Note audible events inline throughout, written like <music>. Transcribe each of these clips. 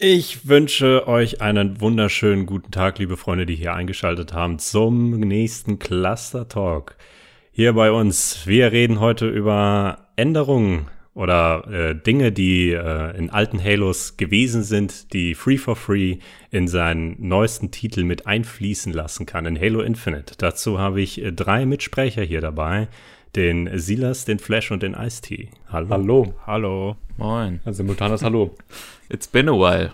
Ich wünsche euch einen wunderschönen guten Tag, liebe Freunde, die hier eingeschaltet haben zum nächsten Cluster Talk. Hier bei uns. Wir reden heute über Änderungen oder äh, Dinge, die äh, in alten Halos gewesen sind, die Free for Free in seinen neuesten Titel mit einfließen lassen kann, in Halo Infinite. Dazu habe ich äh, drei Mitsprecher hier dabei. Den Silas, den Flash und den Ice-T. Hallo. Hallo. Hallo. Moin. Also simultanes Hallo. It's been a while.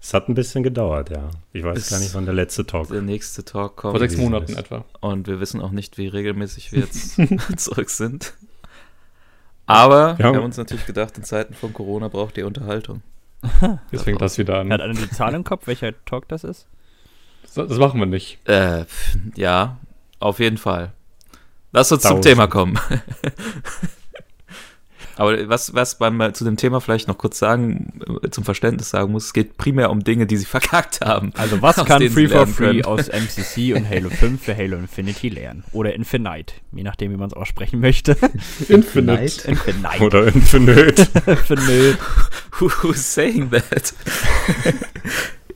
Es hat ein bisschen gedauert, ja. Ich weiß Bis gar nicht, wann der letzte Talk. Der nächste Talk kommt. Vor sechs Monaten ist. etwa. Und wir wissen auch nicht, wie regelmäßig wir jetzt <laughs> zurück sind. Aber ja. wir haben uns natürlich gedacht, in Zeiten von Corona braucht ihr Unterhaltung. Jetzt fängt das wieder an. Hat einer die Zahl im Kopf, welcher Talk das ist? Das, das machen wir nicht. Äh, ja, auf jeden Fall. Lass uns Tausend. zum Thema kommen. <laughs> Aber was, was beim äh, zu dem Thema vielleicht noch kurz sagen, äh, zum Verständnis sagen muss, es geht primär um Dinge, die sie <laughs> verkackt haben. Also was kann Free for Free aus MCC und Halo <laughs> 5 für Halo Infinity lernen? Oder Infinite, je nachdem, wie man es aussprechen möchte. Infinite. Infinite. Oder Infinite. Infinite. Who's saying that?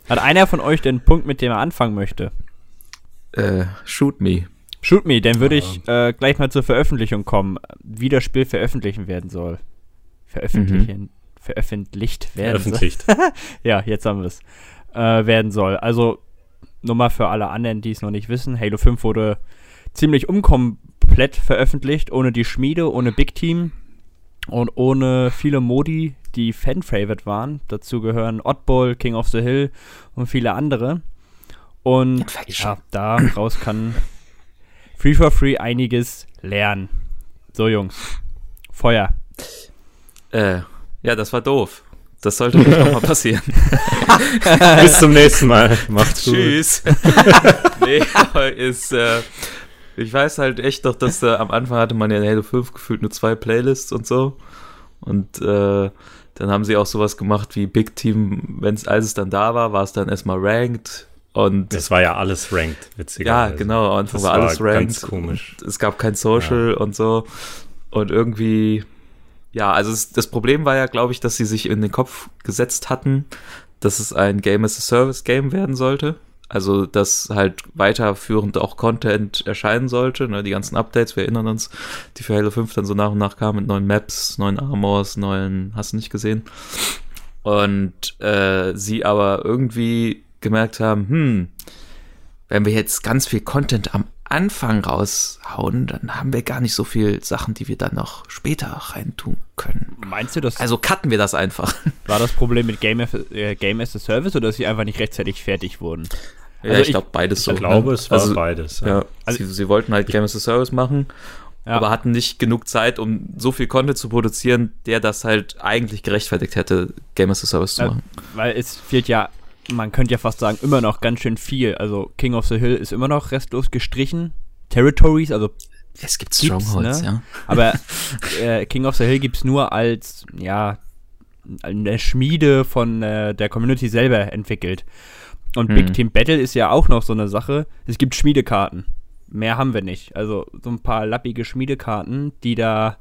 Hat einer von euch den Punkt, mit dem er anfangen möchte? Äh, shoot me. Shoot me, dann würde ich äh, gleich mal zur Veröffentlichung kommen, wie das Spiel veröffentlichen werden soll. Veröffentlichen, mhm. veröffentlicht werden Veröffentlicht. soll. <laughs> ja, jetzt haben wir es. Äh, werden soll. Also, nur mal für alle anderen, die es noch nicht wissen, Halo 5 wurde ziemlich unkomplett veröffentlicht, ohne die Schmiede, ohne Big Team und ohne viele Modi, die Fan-Favorite waren. Dazu gehören Oddball, King of the Hill und viele andere. Und ja, daraus kann <clears throat> Free for Free einiges lernen. So, Jungs. Feuer. Äh, ja, das war doof. Das sollte nicht nochmal passieren. <laughs> Bis zum nächsten Mal. Macht's gut. Tschüss. <laughs> nee, aber ist, äh, ich weiß halt echt doch, dass äh, am Anfang hatte man ja in Halo 5 gefühlt nur zwei Playlists und so. Und äh, dann haben sie auch sowas gemacht wie Big Team, wenn es als es dann da war, war es dann erstmal ranked und das war ja alles ranked, witzigerweise. Ja, genau, am Anfang war alles war ranked. Ganz komisch. Es gab kein Social ja. und so. Und irgendwie, ja, also es, das Problem war ja, glaube ich, dass sie sich in den Kopf gesetzt hatten, dass es ein Game as a Service Game werden sollte. Also, dass halt weiterführend auch Content erscheinen sollte, ne, die ganzen Updates, wir erinnern uns, die für Halo 5 dann so nach und nach kamen mit neuen Maps, neuen Armors, neuen, hast du nicht gesehen? Und äh, sie aber irgendwie gemerkt haben, hm, wenn wir jetzt ganz viel Content am Anfang raushauen, dann haben wir gar nicht so viel Sachen, die wir dann noch später reintun können. Meinst du das? Also cutten wir das einfach. <laughs> War das Problem mit Game, äh, Game as a Service oder dass sie einfach nicht rechtzeitig fertig wurden? Ja, also ich, glaube beides so. Ich glaube, ne? es war also, beides. Ja. ja. Also, sie, sie, wollten halt Game as a Service machen, ja. aber hatten nicht genug Zeit, um so viel Content zu produzieren, der das halt eigentlich gerechtfertigt hätte, Game as a Service zu machen. Weil es fehlt ja man könnte ja fast sagen, immer noch ganz schön viel. Also King of the Hill ist immer noch restlos gestrichen. Territories, also es gibt Strongholds, ne? ja. Aber <laughs> äh, King of the Hill gibt es nur als, ja, eine Schmiede von äh, der Community selber entwickelt. Und hm. Big Team Battle ist ja auch noch so eine Sache. Es gibt Schmiedekarten. Mehr haben wir nicht. Also so ein paar lappige Schmiedekarten, die da,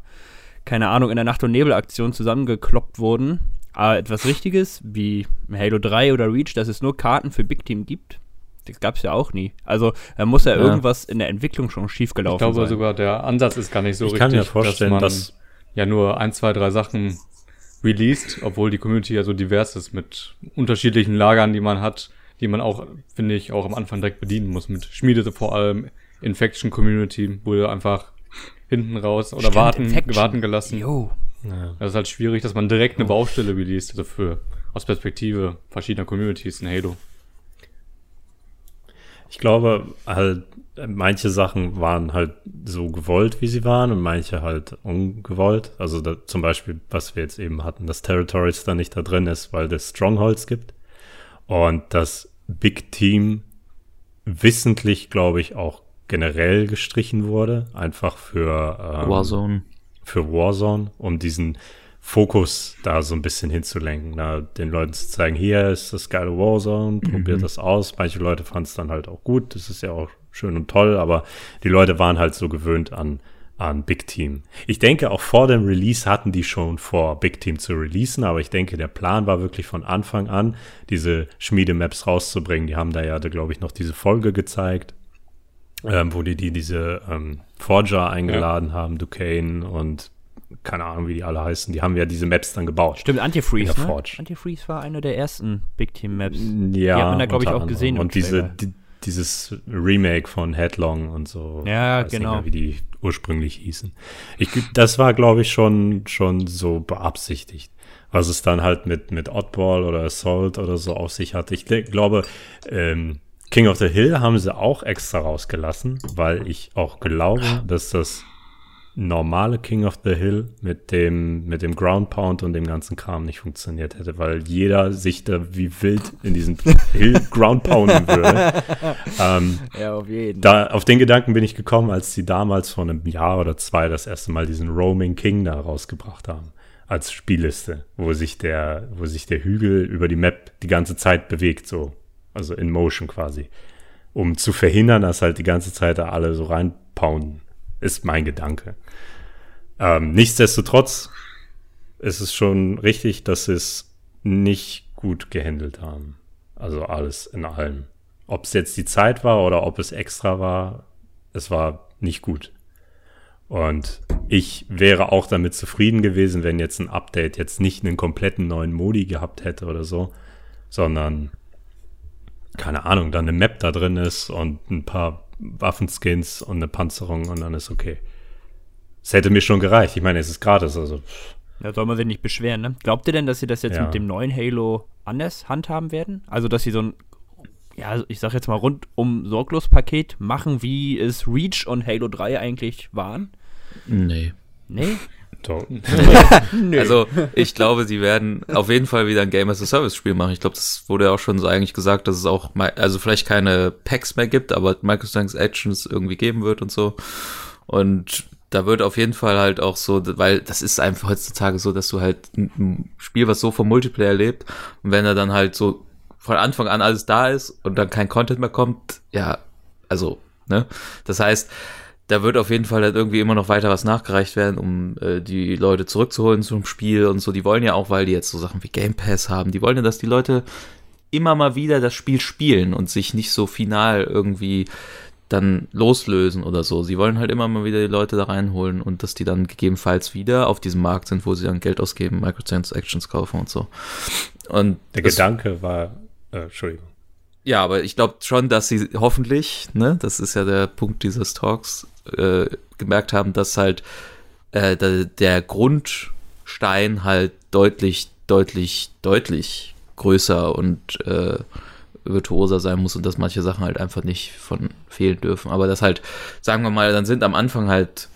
keine Ahnung, in der Nacht- und Nebel-Aktion zusammengekloppt wurden aber etwas Richtiges, wie Halo 3 oder Reach, dass es nur Karten für Big Team gibt, das gab es ja auch nie. Also da muss ja, ja, irgendwas in der Entwicklung schon schiefgelaufen sein. Ich glaube sein. sogar, der Ansatz ist gar nicht so ich richtig, kann mir vorstellen, dass man dass ja nur ein, zwei, drei Sachen released, obwohl die Community ja so divers ist mit unterschiedlichen Lagern, die man hat, die man auch, finde ich, auch am Anfang direkt bedienen muss. Mit Schmiede vor allem, Infection Community wurde einfach hinten raus oder Stimmt, warten, warten gelassen. Jo. Ja. Das ist halt schwierig, dass man direkt eine oh. Baustelle released, also für, aus Perspektive verschiedener Communities in Halo. Ich glaube, halt, manche Sachen waren halt so gewollt, wie sie waren, und manche halt ungewollt. Also da, zum Beispiel, was wir jetzt eben hatten, dass Territories da nicht da drin ist, weil es Strongholds gibt. Und das Big Team wissentlich, glaube ich, auch generell gestrichen wurde, einfach für ähm, Warzone für Warzone, um diesen Fokus da so ein bisschen hinzulenken, na, den Leuten zu zeigen, hier ist das geile Warzone, probiert mhm. das aus. Manche Leute fanden es dann halt auch gut, das ist ja auch schön und toll, aber die Leute waren halt so gewöhnt an an Big Team. Ich denke, auch vor dem Release hatten die schon vor, Big Team zu releasen, aber ich denke, der Plan war wirklich von Anfang an, diese Schmiedemaps rauszubringen. Die haben da ja, glaube ich, noch diese Folge gezeigt, ähm, wo die, die diese ähm, Forger eingeladen ja. haben, Duquesne und keine Ahnung, wie die alle heißen. Die haben ja diese Maps dann gebaut. Stimmt, Antifreeze, ne? Antifreeze war eine der ersten Big Team Maps. Ja, die hat man da, glaube ich, auch gesehen. Und diese, die, dieses Remake von Headlong und so. Ja, genau. Mehr, wie die ursprünglich hießen. Ich, das war, glaube ich, schon, schon so beabsichtigt. Was es dann halt mit, mit Oddball oder Assault oder so auf sich hatte. Ich glaube, ähm, King of the Hill haben sie auch extra rausgelassen, weil ich auch glaube, dass das normale King of the Hill mit dem, mit dem Ground Pound und dem ganzen Kram nicht funktioniert hätte, weil jeder sich da wie wild in diesen Hill <laughs> Ground pounden würde. ähm, ja, auf jeden. Da, auf den Gedanken bin ich gekommen, als sie damals vor einem Jahr oder zwei das erste Mal diesen Roaming King da rausgebracht haben. Als Spielliste, wo sich der, wo sich der Hügel über die Map die ganze Zeit bewegt, so. Also in Motion quasi. Um zu verhindern, dass halt die ganze Zeit da alle so reinpounden. Ist mein Gedanke. Ähm, nichtsdestotrotz ist es schon richtig, dass sie es nicht gut gehandelt haben. Also alles in allem. Ob es jetzt die Zeit war oder ob es extra war, es war nicht gut. Und ich wäre auch damit zufrieden gewesen, wenn jetzt ein Update jetzt nicht einen kompletten neuen Modi gehabt hätte oder so, sondern keine Ahnung, dann eine Map da drin ist und ein paar Waffenskins und eine Panzerung und dann ist okay. Es hätte mir schon gereicht. Ich meine, es ist gratis, also. Da soll man sich nicht beschweren, ne? Glaubt ihr denn, dass sie das jetzt ja. mit dem neuen Halo anders handhaben werden? Also, dass sie so ein, ja, ich sag jetzt mal rundum sorglos Paket machen, wie es Reach und Halo 3 eigentlich waren? Nee. Nee? <laughs> <laughs> also, ich glaube, sie werden auf jeden Fall wieder ein Game as a Service Spiel machen. Ich glaube, das wurde ja auch schon so eigentlich gesagt, dass es auch, also vielleicht keine Packs mehr gibt, aber Microtransactions irgendwie geben wird und so. Und da wird auf jeden Fall halt auch so, weil das ist einfach heutzutage so, dass du halt ein Spiel, was so vom Multiplayer lebt, und wenn er dann halt so von Anfang an alles da ist und dann kein Content mehr kommt, ja, also, ne? Das heißt, da wird auf jeden Fall halt irgendwie immer noch weiter was nachgereicht werden, um äh, die Leute zurückzuholen zum Spiel und so. Die wollen ja auch, weil die jetzt so Sachen wie Game Pass haben, die wollen ja, dass die Leute immer mal wieder das Spiel spielen und sich nicht so final irgendwie dann loslösen oder so. Sie wollen halt immer mal wieder die Leute da reinholen und dass die dann gegebenenfalls wieder auf diesem Markt sind, wo sie dann Geld ausgeben, Microtransactions kaufen und so. Und der Gedanke war, äh, Entschuldigung. Ja, aber ich glaube schon, dass sie hoffentlich, ne, das ist ja der Punkt dieses Talks, äh, gemerkt haben, dass halt äh, der, der Grundstein halt deutlich, deutlich, deutlich größer und äh, virtuoser sein muss und dass manche Sachen halt einfach nicht von fehlen dürfen. Aber das halt, sagen wir mal, dann sind am Anfang halt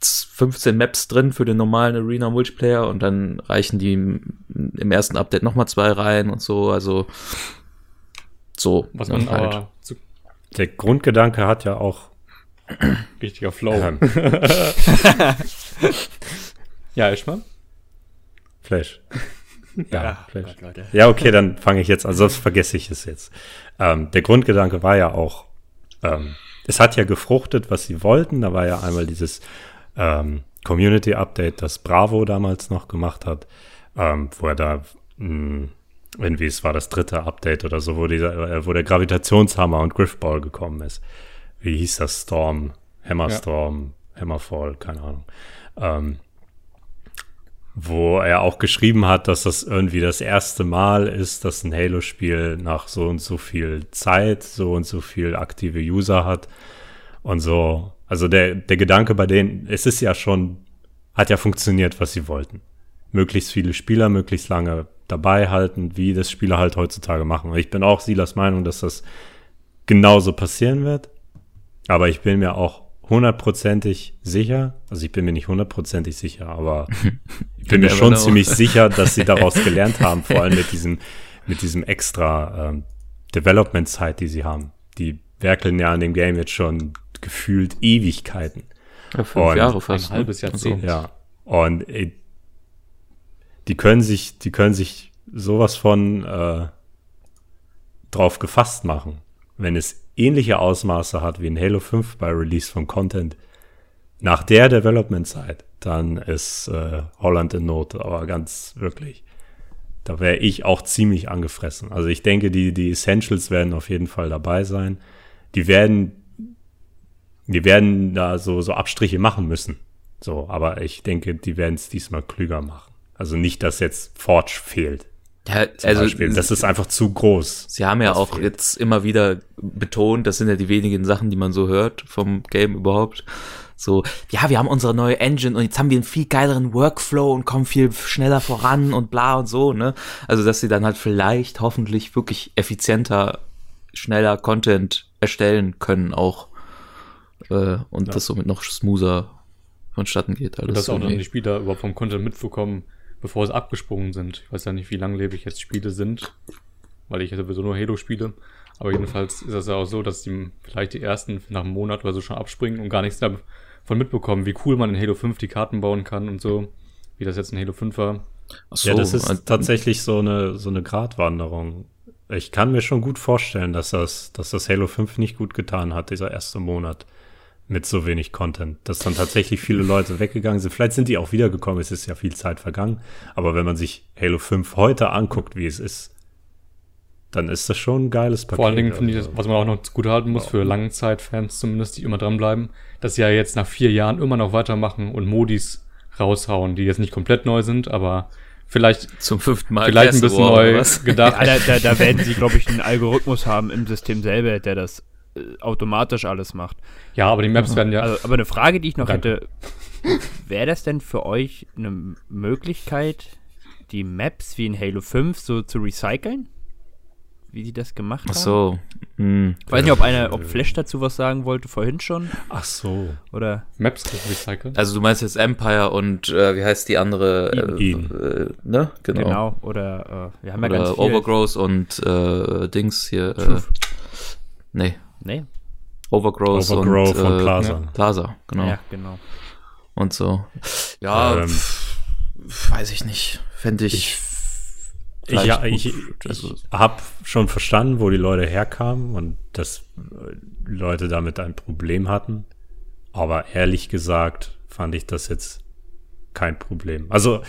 15 Maps drin für den normalen Arena Multiplayer und dann reichen die im ersten Update nochmal zwei rein und so. Also so. Was man halt. der Grundgedanke hat ja auch richtiger Flow. Ähm. <laughs> ja, Ischmann? Flash. Ja, ja, Gott, ja, okay, dann fange ich jetzt an, sonst vergesse ich es jetzt. Ähm, der Grundgedanke war ja auch, ähm, es hat ja gefruchtet, was sie wollten. Da war ja einmal dieses ähm, Community Update, das Bravo damals noch gemacht hat, ähm, wo er da mh, hm, irgendwie, es war das dritte Update oder so, wo, dieser, äh, wo der Gravitationshammer und Griffball gekommen ist. Wie hieß das? Storm, Hammerstorm, ja. Hammerfall, keine Ahnung. Ähm, wo er auch geschrieben hat, dass das irgendwie das erste Mal ist, dass ein Halo-Spiel nach so und so viel Zeit so und so viel aktive User hat und so. Also der, der Gedanke bei denen, es ist ja schon, hat ja funktioniert, was sie wollten. Möglichst viele Spieler, möglichst lange dabei halten, wie das Spieler halt heutzutage machen. Und ich bin auch Silas Meinung, dass das genauso passieren wird. Aber ich bin mir auch hundertprozentig sicher, also ich bin mir nicht hundertprozentig sicher, aber <laughs> ich bin mir schon ziemlich sicher, dass sie daraus <laughs> gelernt haben, vor allem mit diesem, mit diesem extra ähm, Development-Zeit, die sie haben. Die werkeln ja an dem Game jetzt schon gefühlt Ewigkeiten. Ja, fünf und, Jahre fast. Ein ne? halbes Jahrzehnt. So. Ja. Und ey, die können sich, die können sich sowas von äh, drauf gefasst machen, wenn es ähnliche Ausmaße hat wie in Halo 5 bei Release vom Content, nach der Development-Zeit, dann ist äh, Holland in Not, aber ganz wirklich. Da wäre ich auch ziemlich angefressen. Also ich denke, die, die Essentials werden auf jeden Fall dabei sein. Die werden, die werden da so, so Abstriche machen müssen. So, aber ich denke, die werden es diesmal klüger machen. Also nicht, dass jetzt Forge fehlt. Ja, also Beispiel. Das ist einfach zu groß. Sie haben ja auch fehlt. jetzt immer wieder betont, das sind ja die wenigen Sachen, die man so hört vom Game überhaupt. So, ja, wir haben unsere neue Engine und jetzt haben wir einen viel geileren Workflow und kommen viel schneller voran und bla und so, ne? Also, dass sie dann halt vielleicht hoffentlich wirklich effizienter, schneller Content erstellen können auch. Äh, und das somit noch smoother vonstatten geht. Alles Und dass so, auch dann die Spieler überhaupt vom Content mitbekommen, bevor sie abgesprungen sind. Ich weiß ja nicht, wie langlebig jetzt Spiele sind, weil ich ja sowieso nur Halo spiele. Aber jedenfalls ist das ja auch so, dass die vielleicht die ersten nach einem Monat oder so schon abspringen und gar nichts davon mitbekommen, wie cool man in Halo 5 die Karten bauen kann und so. Wie das jetzt in Halo 5 war. Ach so, ja, das ist äh, tatsächlich so eine, so eine Gratwanderung. Ich kann mir schon gut vorstellen, dass das, dass das Halo 5 nicht gut getan hat, dieser erste Monat mit so wenig Content. Dass dann tatsächlich viele Leute weggegangen sind. Vielleicht sind die auch wiedergekommen, es ist ja viel Zeit vergangen. Aber wenn man sich Halo 5 heute anguckt, wie es ist, dann ist das schon ein geiles Paket. Vor allen Dingen finde ich, Also, das, was man auch noch gut halten muss, für Langzeitfans zumindest, die immer dranbleiben, dass sie ja jetzt nach vier Jahren immer noch weitermachen und Modis raushauen, die jetzt nicht komplett neu sind, aber vielleicht, zum fünften Mal vielleicht ein bisschen neu was? gedacht. Ja, da, da, da werden sie, glaube ich, einen Algorithmus haben im System selber, der das automatisch alles macht. Ja, aber die Maps werden ja, Also, aber eine Frage, die ich noch Danke. hätte, wäre das denn für euch eine Möglichkeit, die Maps wie in Halo 5 so zu recyceln? Wie sie das gemacht Ach haben? so. Hm. Ich weiß nicht, ob einer, ob Flash dazu was sagen wollte, vorhin schon, Ach so. oder? Maps recyceln. Also du meinst jetzt Empire und äh, wie heißt die andere? Äh, äh, ne? Genau. Genau, oder, äh, wir haben ja ganz Oder viel. Overgrowth und äh, Dings hier. Äh, Truth. nee, Nee, Overgrowth, Overgrowth und, und äh, Plaza. Plaza, genau. ja, genau. Und so. Ja, Ähm, pf, weiß ich nicht. Fände ich. Ich- Ich, ja, ich, ich Also- habe schon verstanden, wo die Leute herkamen und dass äh, Leute damit ein Problem hatten. Aber ehrlich gesagt fand ich das jetzt kein Problem. Also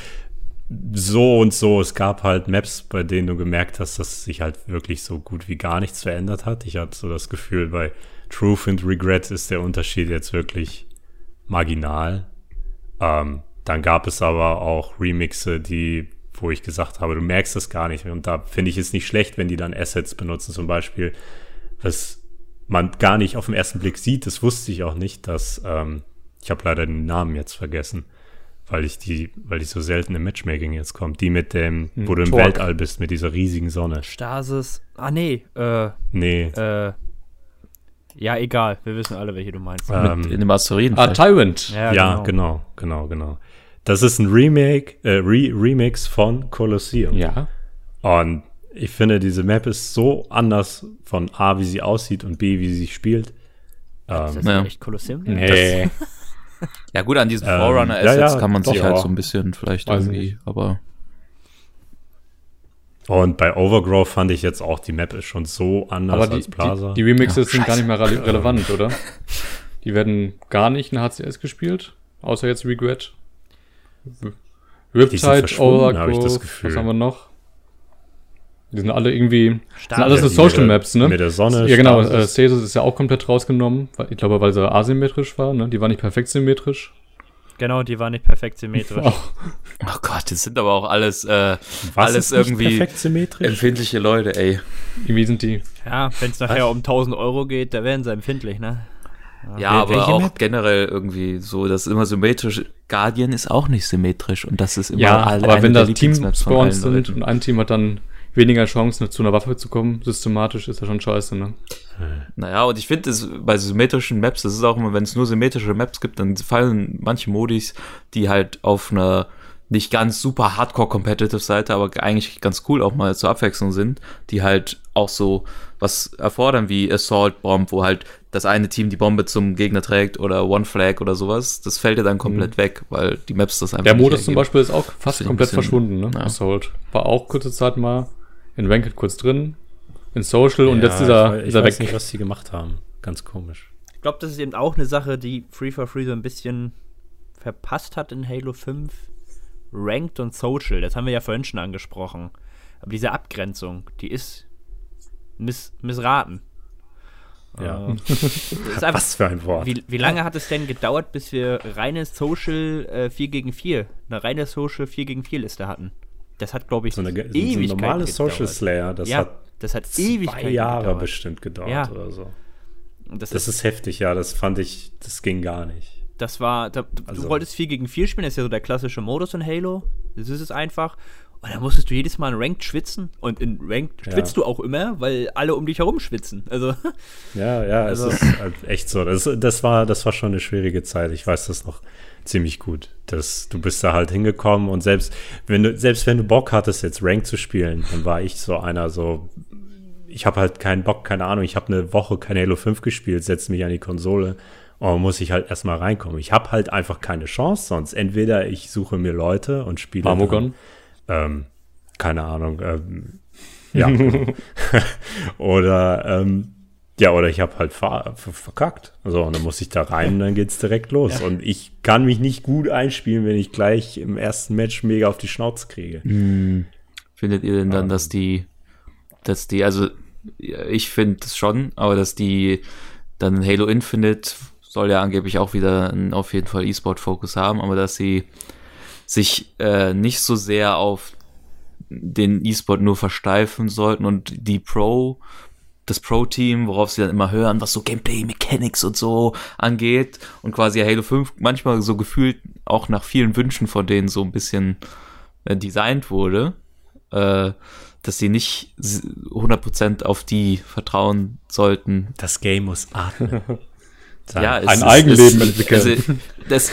so und so, es gab halt Maps, bei denen du gemerkt hast, dass sich halt wirklich so gut wie gar nichts verändert hat. Ich hatte so das Gefühl, bei Truth and Regret ist der Unterschied jetzt wirklich marginal. Ähm, dann gab es aber auch Remixe, die, wo ich gesagt habe, du merkst das gar nicht. Und da finde ich es nicht schlecht, wenn die dann Assets benutzen, zum Beispiel, was man gar nicht auf den ersten Blick sieht. Das wusste ich auch nicht, dass, ähm, ich habe leider den Namen jetzt vergessen, weil ich die, weil die so selten im Matchmaking jetzt kommt. Die mit dem, wo du im Torque. Weltall bist, mit dieser riesigen Sonne. Stasis. Ah, nee, äh, Nee. äh, ja, egal, wir wissen alle, welche du meinst. ähm, in dem Asteroiden. Ah, Tyrant. ja, genau, genau, genau. Das ist ein Remake, äh, Re Remix von Colosseum. Ja. Und ich finde, diese Map ist so anders von A, wie sie aussieht und B, wie sie sich spielt. Ist Ähm, das Ja. echt Kolosseum? Nee. <laughs> Ja gut, an diesen Ähm, Forerunner-Assets ja, ja, kann man sich halt ja. so ein bisschen vielleicht Weiß irgendwie, nicht. aber und bei Overgrowth fand ich jetzt auch, die Map ist schon so anders Aber die, als Plaza. die, die Remixes Ja, sind gar nicht mehr rele <laughs> relevant, oder? Die werden gar nicht in HCS gespielt, außer jetzt Regret. Riptide, verschwunden, habe ich das Overgrowth, Gefühl. was haben wir noch? Die sind alle irgendwie, sind Stasis. alles so Social mit Maps, ne? Mit der Sonne. Ja, genau. Äh, Stasis. Ist ja auch komplett rausgenommen. Weil, ich glaube, weil sie asymmetrisch war, ne? Die war nicht perfekt symmetrisch. Genau, die war nicht perfekt symmetrisch. Oh, <laughs> oh Gott, das sind aber auch alles äh, Was alles ist nicht irgendwie perfekt symmetrisch. empfindliche Leute, ey. irgendwie sind die. Ja, wenn es nachher um 1000 Euro geht, da werden sie empfindlich, ne? Ja, Wel- aber auch Map? generell irgendwie so, das ist immer symmetrisch. Guardian ist auch nicht symmetrisch und das ist immer Ja, alle- aber eine wenn da Team Lieblingsmaps von spawns allen sind Leuten. und ein Team hat dann weniger Chancen, zu einer Waffe zu kommen, systematisch, ist ja schon scheiße, ne? Naja, und ich finde, es bei symmetrischen Maps, das ist auch immer, wenn es nur symmetrische Maps gibt, dann fallen manche Modis, die halt auf einer nicht ganz super Hardcore-Competitive Seite, aber eigentlich ganz cool auch mal zur Abwechslung sind, die halt auch so was erfordern wie Assault Bomb, wo halt das eine Team die Bombe zum Gegner trägt oder One Flag oder sowas, das fällt ja dann komplett weg, weil die Maps das einfach Mhm. Der Modus zum. Beispiel ist auch fast komplett bisschen- verschwunden, ne? ja. Assault. War auch kurze Zeit mal in Ranked kurz drin, in Social und Ja, jetzt ist er, ich, ist er weiß weg. nicht, was die gemacht haben. Ganz komisch. glaube, das ist eben auch eine Sache, die Free for Free so ein bisschen verpasst hat in Halo 5. Ranked und Social, das haben wir ja vorhin schon angesprochen. Aber diese Abgrenzung, die ist miss missraten. Ja. <laughs> Äh, einfach- Was für ein Wort. Wie, wie lange hat es denn gedauert, bis wir reine Social äh, 4 gegen 4, eine reine Social 4 gegen 4 Liste hatten? Das hat, glaube ich, so eine, so ein normales Social. Slayer, das ja, hat das hat zwei Jahre gedauert. bestimmt gedauert Ja. oder so. Das, Das ist, ist heftig, ja, das fand ich, das ging gar nicht. das war, da, du, Also- du wolltest 4 gegen 4 spielen, das ist ja so der klassische Modus in Halo. Das ist es einfach. Und dann musstest du jedes Mal in Ranked schwitzen. Und in Ranked Ja. schwitzt du auch immer, weil alle um dich herum schwitzen. Also, Ja, ja, Also- es ist halt echt so. Das, das, war, das war schon eine schwierige Zeit. Ich weiß das noch ziemlich gut. Das, du bist da halt hingekommen und selbst wenn du, selbst wenn du Bock hattest, jetzt Rank zu spielen, dann war ich so einer so, ich habe halt keinen Bock, keine Ahnung, ich habe eine Woche kein Halo 5 gespielt, setze mich an die Konsole und muss ich halt erstmal reinkommen. Ich habe halt einfach keine Chance sonst. Entweder ich suche mir Leute und spiele. Marmogon? ähm, keine Ahnung, ähm, ja. <laughs> genau. <laughs> oder, ähm, ja, oder ich habe halt ver ver verkackt. So, und dann muss ich da rein und dann geht's direkt los. Und ich kann mich nicht gut einspielen, wenn ich gleich im ersten Match mega auf die Schnauze kriege. Findet ihr denn dann, dass die, dass die, also ja, ich finde es schon, aber dass die dann in Halo Infinite soll ja angeblich auch wieder einen, auf jeden Fall E-Sport-Fokus haben, aber dass sie sich äh, nicht so sehr auf den E-Sport nur versteifen sollten und die Pro, das Pro-Team, worauf sie dann immer hören, was so Gameplay, Mechanics und so angeht und quasi Halo 5 manchmal so gefühlt auch nach vielen Wünschen von denen so ein bisschen äh, designt wurde, äh, dass sie nicht s- 100% auf die vertrauen sollten. Das Game muss atmen. <laughs> Ja, es ein ist- Eigenleben es- entwickeln. Also, das,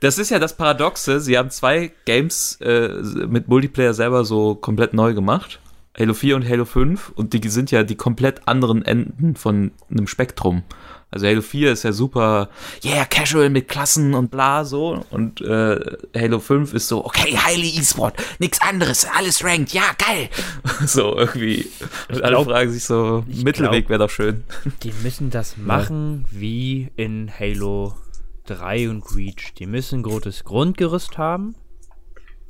das ist ja das Paradoxe. Sie haben zwei Games äh, mit Multiplayer selber so komplett neu gemacht. Halo 4 und Halo 5 und die sind ja die komplett anderen Enden von einem Spektrum. Also Halo 4 ist ja super, yeah, casual mit Klassen und bla so und äh, Halo 5 ist so, okay, highly E-Sport, nix anderes, alles ranked, ja, geil. <laughs> so irgendwie. Und alle glaub- fragen sich so, Mittelweg wäre doch schön. Die müssen das machen wie in Halo 3 und Reach. Die müssen ein großes Grundgerüst haben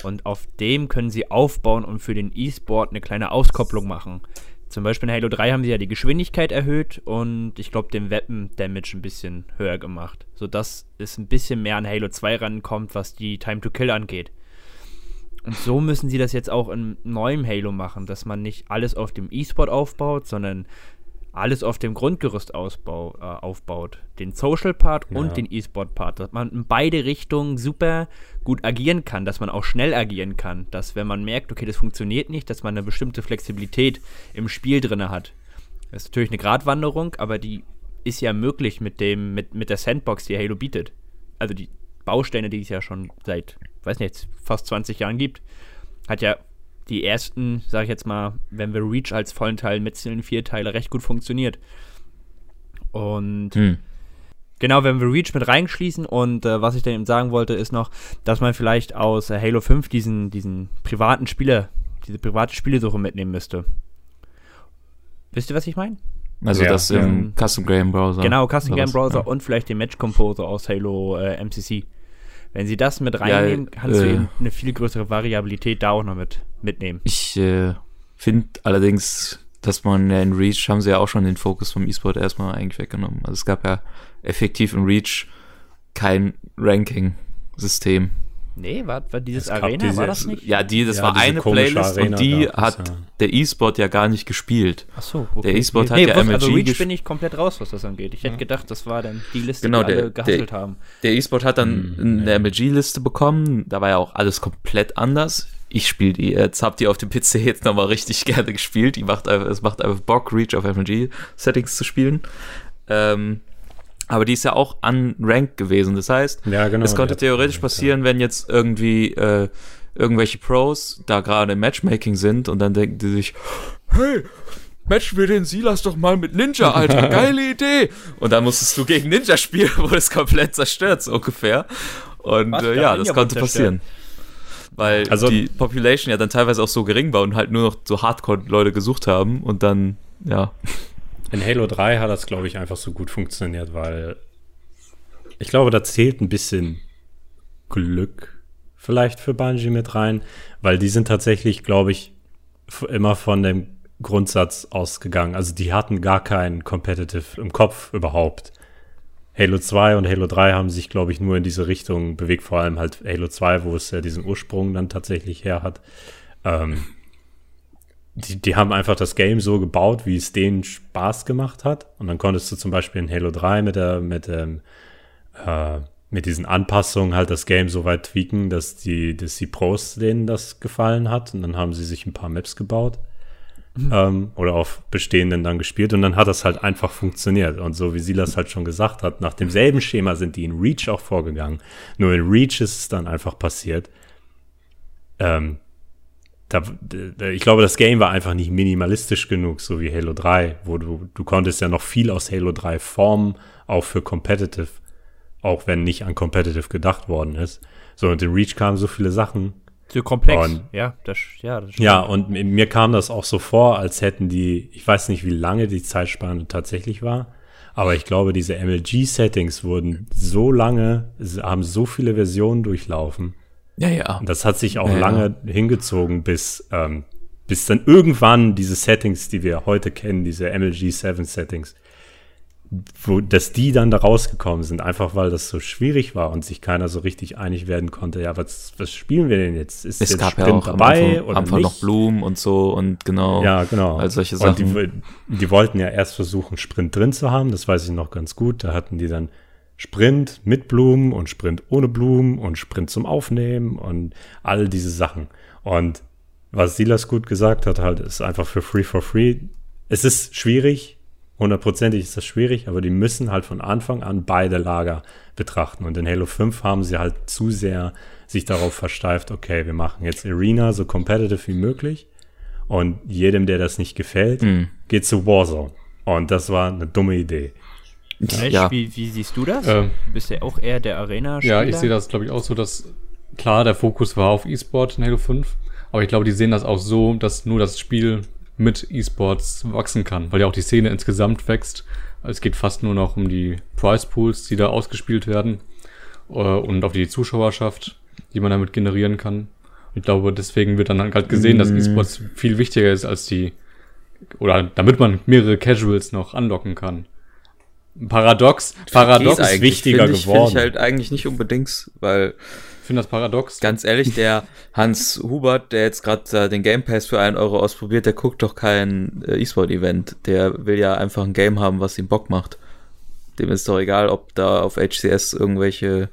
und auf dem können sie aufbauen und für den E-Sport eine kleine Auskopplung machen. Zum Beispiel in Halo 3 haben sie ja die Geschwindigkeit erhöht und ich glaube den Weapon Damage ein bisschen höher gemacht, sodass es ein bisschen mehr an Halo 2 rankommt, was die Time to Kill angeht. Und so müssen sie das jetzt auch in neuem Halo machen, dass man nicht alles auf dem E-Sport aufbaut, sondern alles auf dem Grundgerüst ausbau, äh, aufbaut. Den Social Part Ja. und den E-Sport Part. Dass man in beide Richtungen super gut agieren kann, dass man auch schnell agieren kann. Dass wenn man merkt, okay, das funktioniert nicht, dass man eine bestimmte Flexibilität im Spiel drin hat. Das ist natürlich eine Gratwanderung, aber die ist ja möglich mit dem, mit, mit der Sandbox, die Halo bietet. Also die Bausteine, die es ja schon seit, weiß nicht, fast 20 Jahren gibt, hat ja die ersten, sag ich jetzt mal, wenn wir Reach als vollen Teil mitzählen, vier Teile recht gut funktioniert. Und Hm. genau, wenn wir Reach mit reinschließen und äh, was ich dann eben sagen wollte, ist noch, dass man vielleicht aus äh, Halo 5 diesen, diesen privaten Spieler, diese private Spielesuche mitnehmen müsste. Wisst ihr, was ich meine? Also Ja, das im Custom Game Browser. Genau, Custom Game? Browser Ja. und vielleicht den Match Composer aus Halo äh, MCC. Wenn sie das mit reinnehmen, kannst du äh, eben eine viel größere Variabilität da auch noch mit mitnehmen. Ich äh, finde allerdings, dass man ja in Reach haben sie ja auch schon den Fokus vom E-Sport erstmal eigentlich weggenommen. Also es gab ja effektiv in Reach kein Ranking-System. Nee, war, war dieses Arena, diese- war das nicht? Ja, die, das Ja, war eine Playlist Arena und die hat ja. der E-Sport ja gar nicht gespielt. Ach so, Der E-Sport hat nee, ja wusste- Also MLG Reach bin ich komplett raus, was das angeht. Ich hätte gedacht, das war dann die Liste, Genau, die alle der- gehasselt der- haben. Der E-Sport hat dann Hm, eine MLG-Liste bekommen. Da war ja auch alles komplett anders. Ich spiele die jetzt, habt ihr auf dem PC jetzt nochmal richtig <laughs> gerne gespielt. Die macht einfach, es macht einfach Bock, Reach auf MLG-Settings zu spielen. Ähm, aber die ist ja auch unranked gewesen. Das heißt, Ja, genau. es konnte theoretisch passieren, wenn jetzt irgendwie äh, irgendwelche Pros da gerade im Matchmaking sind und dann denken die sich, hey, matchen wir den Silas doch mal mit Ninja, Alter, <laughs> geile Idee. Und dann musstest du gegen Ninja spielen, wurde es komplett zerstört, so ungefähr. Und Was? äh, ja, das konnte passieren. Weil Also- die Population ja dann teilweise auch so gering war und halt nur noch so Hardcore-Leute gesucht haben und dann, ja, in Halo 3 hat das, glaube ich, einfach so gut funktioniert, weil ich glaube, da zählt ein bisschen Glück vielleicht für Bungie mit rein, weil die sind tatsächlich, glaube ich, immer von dem Grundsatz ausgegangen. Also die hatten gar keinen Competitive im Kopf überhaupt. Halo 2 und Halo 3 haben sich, glaube ich, nur in diese Richtung bewegt, vor allem halt Halo 2, wo es ja diesen Ursprung dann tatsächlich her hat. Ähm, die, die haben einfach das Game so gebaut, wie es denen Spaß gemacht hat. Und dann konntest du zum Beispiel in Halo 3 mit der, mit ähm, äh, mit diesen Anpassungen halt das Game so weit tweaken, dass die, dass die Pros denen das gefallen hat. Und dann haben sie sich ein paar Maps gebaut. Mhm. Ähm, oder auf bestehenden dann gespielt. Und dann hat das halt einfach funktioniert. Und so wie Silas halt schon gesagt hat, nach demselben Schema sind die in Reach auch vorgegangen. Nur in Reach ist es dann einfach passiert. Ähm, da, ich glaube, das Game war einfach nicht minimalistisch genug, so wie Halo 3, wo du, du konntest ja noch viel aus Halo 3 formen, auch für Competitive auch wenn nicht an Competitive gedacht worden ist. So, und in Reach kamen so viele Sachen. So komplex, und, ja, das, ja, das Ja, und mir kam das auch so vor, als hätten die, ich weiß nicht, wie lange die Zeitspanne tatsächlich war, aber ich glaube, diese MLG-Settings wurden so lange, haben so viele Versionen durchlaufen. Ja, ja. Und das hat sich auch ja, lange ja. hingezogen, bis, ähm, bis dann irgendwann diese Settings, die wir heute kennen, diese MLG 7 Settings, wo, dass die dann da rausgekommen sind, einfach weil das so schwierig war und sich keiner so richtig einig werden konnte. Ja, was, was spielen wir denn jetzt? Ist es jetzt gab Sprint ja auch dabei am Anfang, Anfang noch Blumen und so und genau. Ja, genau. All solche Sachen. Und die, die wollten ja erst versuchen, Sprint drin zu haben, das weiß ich noch ganz gut. Da hatten die dann Sprint mit Blumen und Sprint ohne Blumen und Sprint zum Aufnehmen und all diese Sachen. Und was Silas gut gesagt hat, halt, ist einfach für Free for Free. Es ist schwierig, hundertprozentig ist das schwierig, aber die müssen halt von Anfang an beide Lager betrachten. Und in Halo 5 haben sie halt zu sehr sich darauf versteift, okay, wir machen jetzt Arena so competitive wie möglich. Und jedem, der das nicht gefällt, mm. geht zu Warzone. Und das war eine dumme Idee. Ja. Wie, wie, siehst du das? Ähm, du bist ja auch eher der arena -Spieler. Ja, ich sehe das, glaube ich, auch so, dass klar, der Fokus war auf E-Sport in Halo 5. Aber ich glaube, die sehen das auch so, dass nur das Spiel mit E-Sports wachsen kann, weil ja auch die Szene insgesamt wächst. Es geht fast nur noch um die Price Pools, die da ausgespielt werden äh, und auf die Zuschauerschaft, die man damit generieren kann. Ich glaube, deswegen wird dann halt gesehen, mm. dass E-Sports viel wichtiger ist als die, oder damit man mehrere Casuals noch anlocken kann. Paradox, Paradox ist wichtiger ich, geworden. Finde ich halt eigentlich nicht unbedingt, weil finde das paradox. Ganz ehrlich, der Hans Hubert, der jetzt gerade äh, den Game Pass für einen Euro ausprobiert, der guckt doch kein äh, E-Sport-Event. Der will ja einfach ein Game haben, was ihm Bock macht. Dem ist doch egal, ob da auf HCS irgendwelche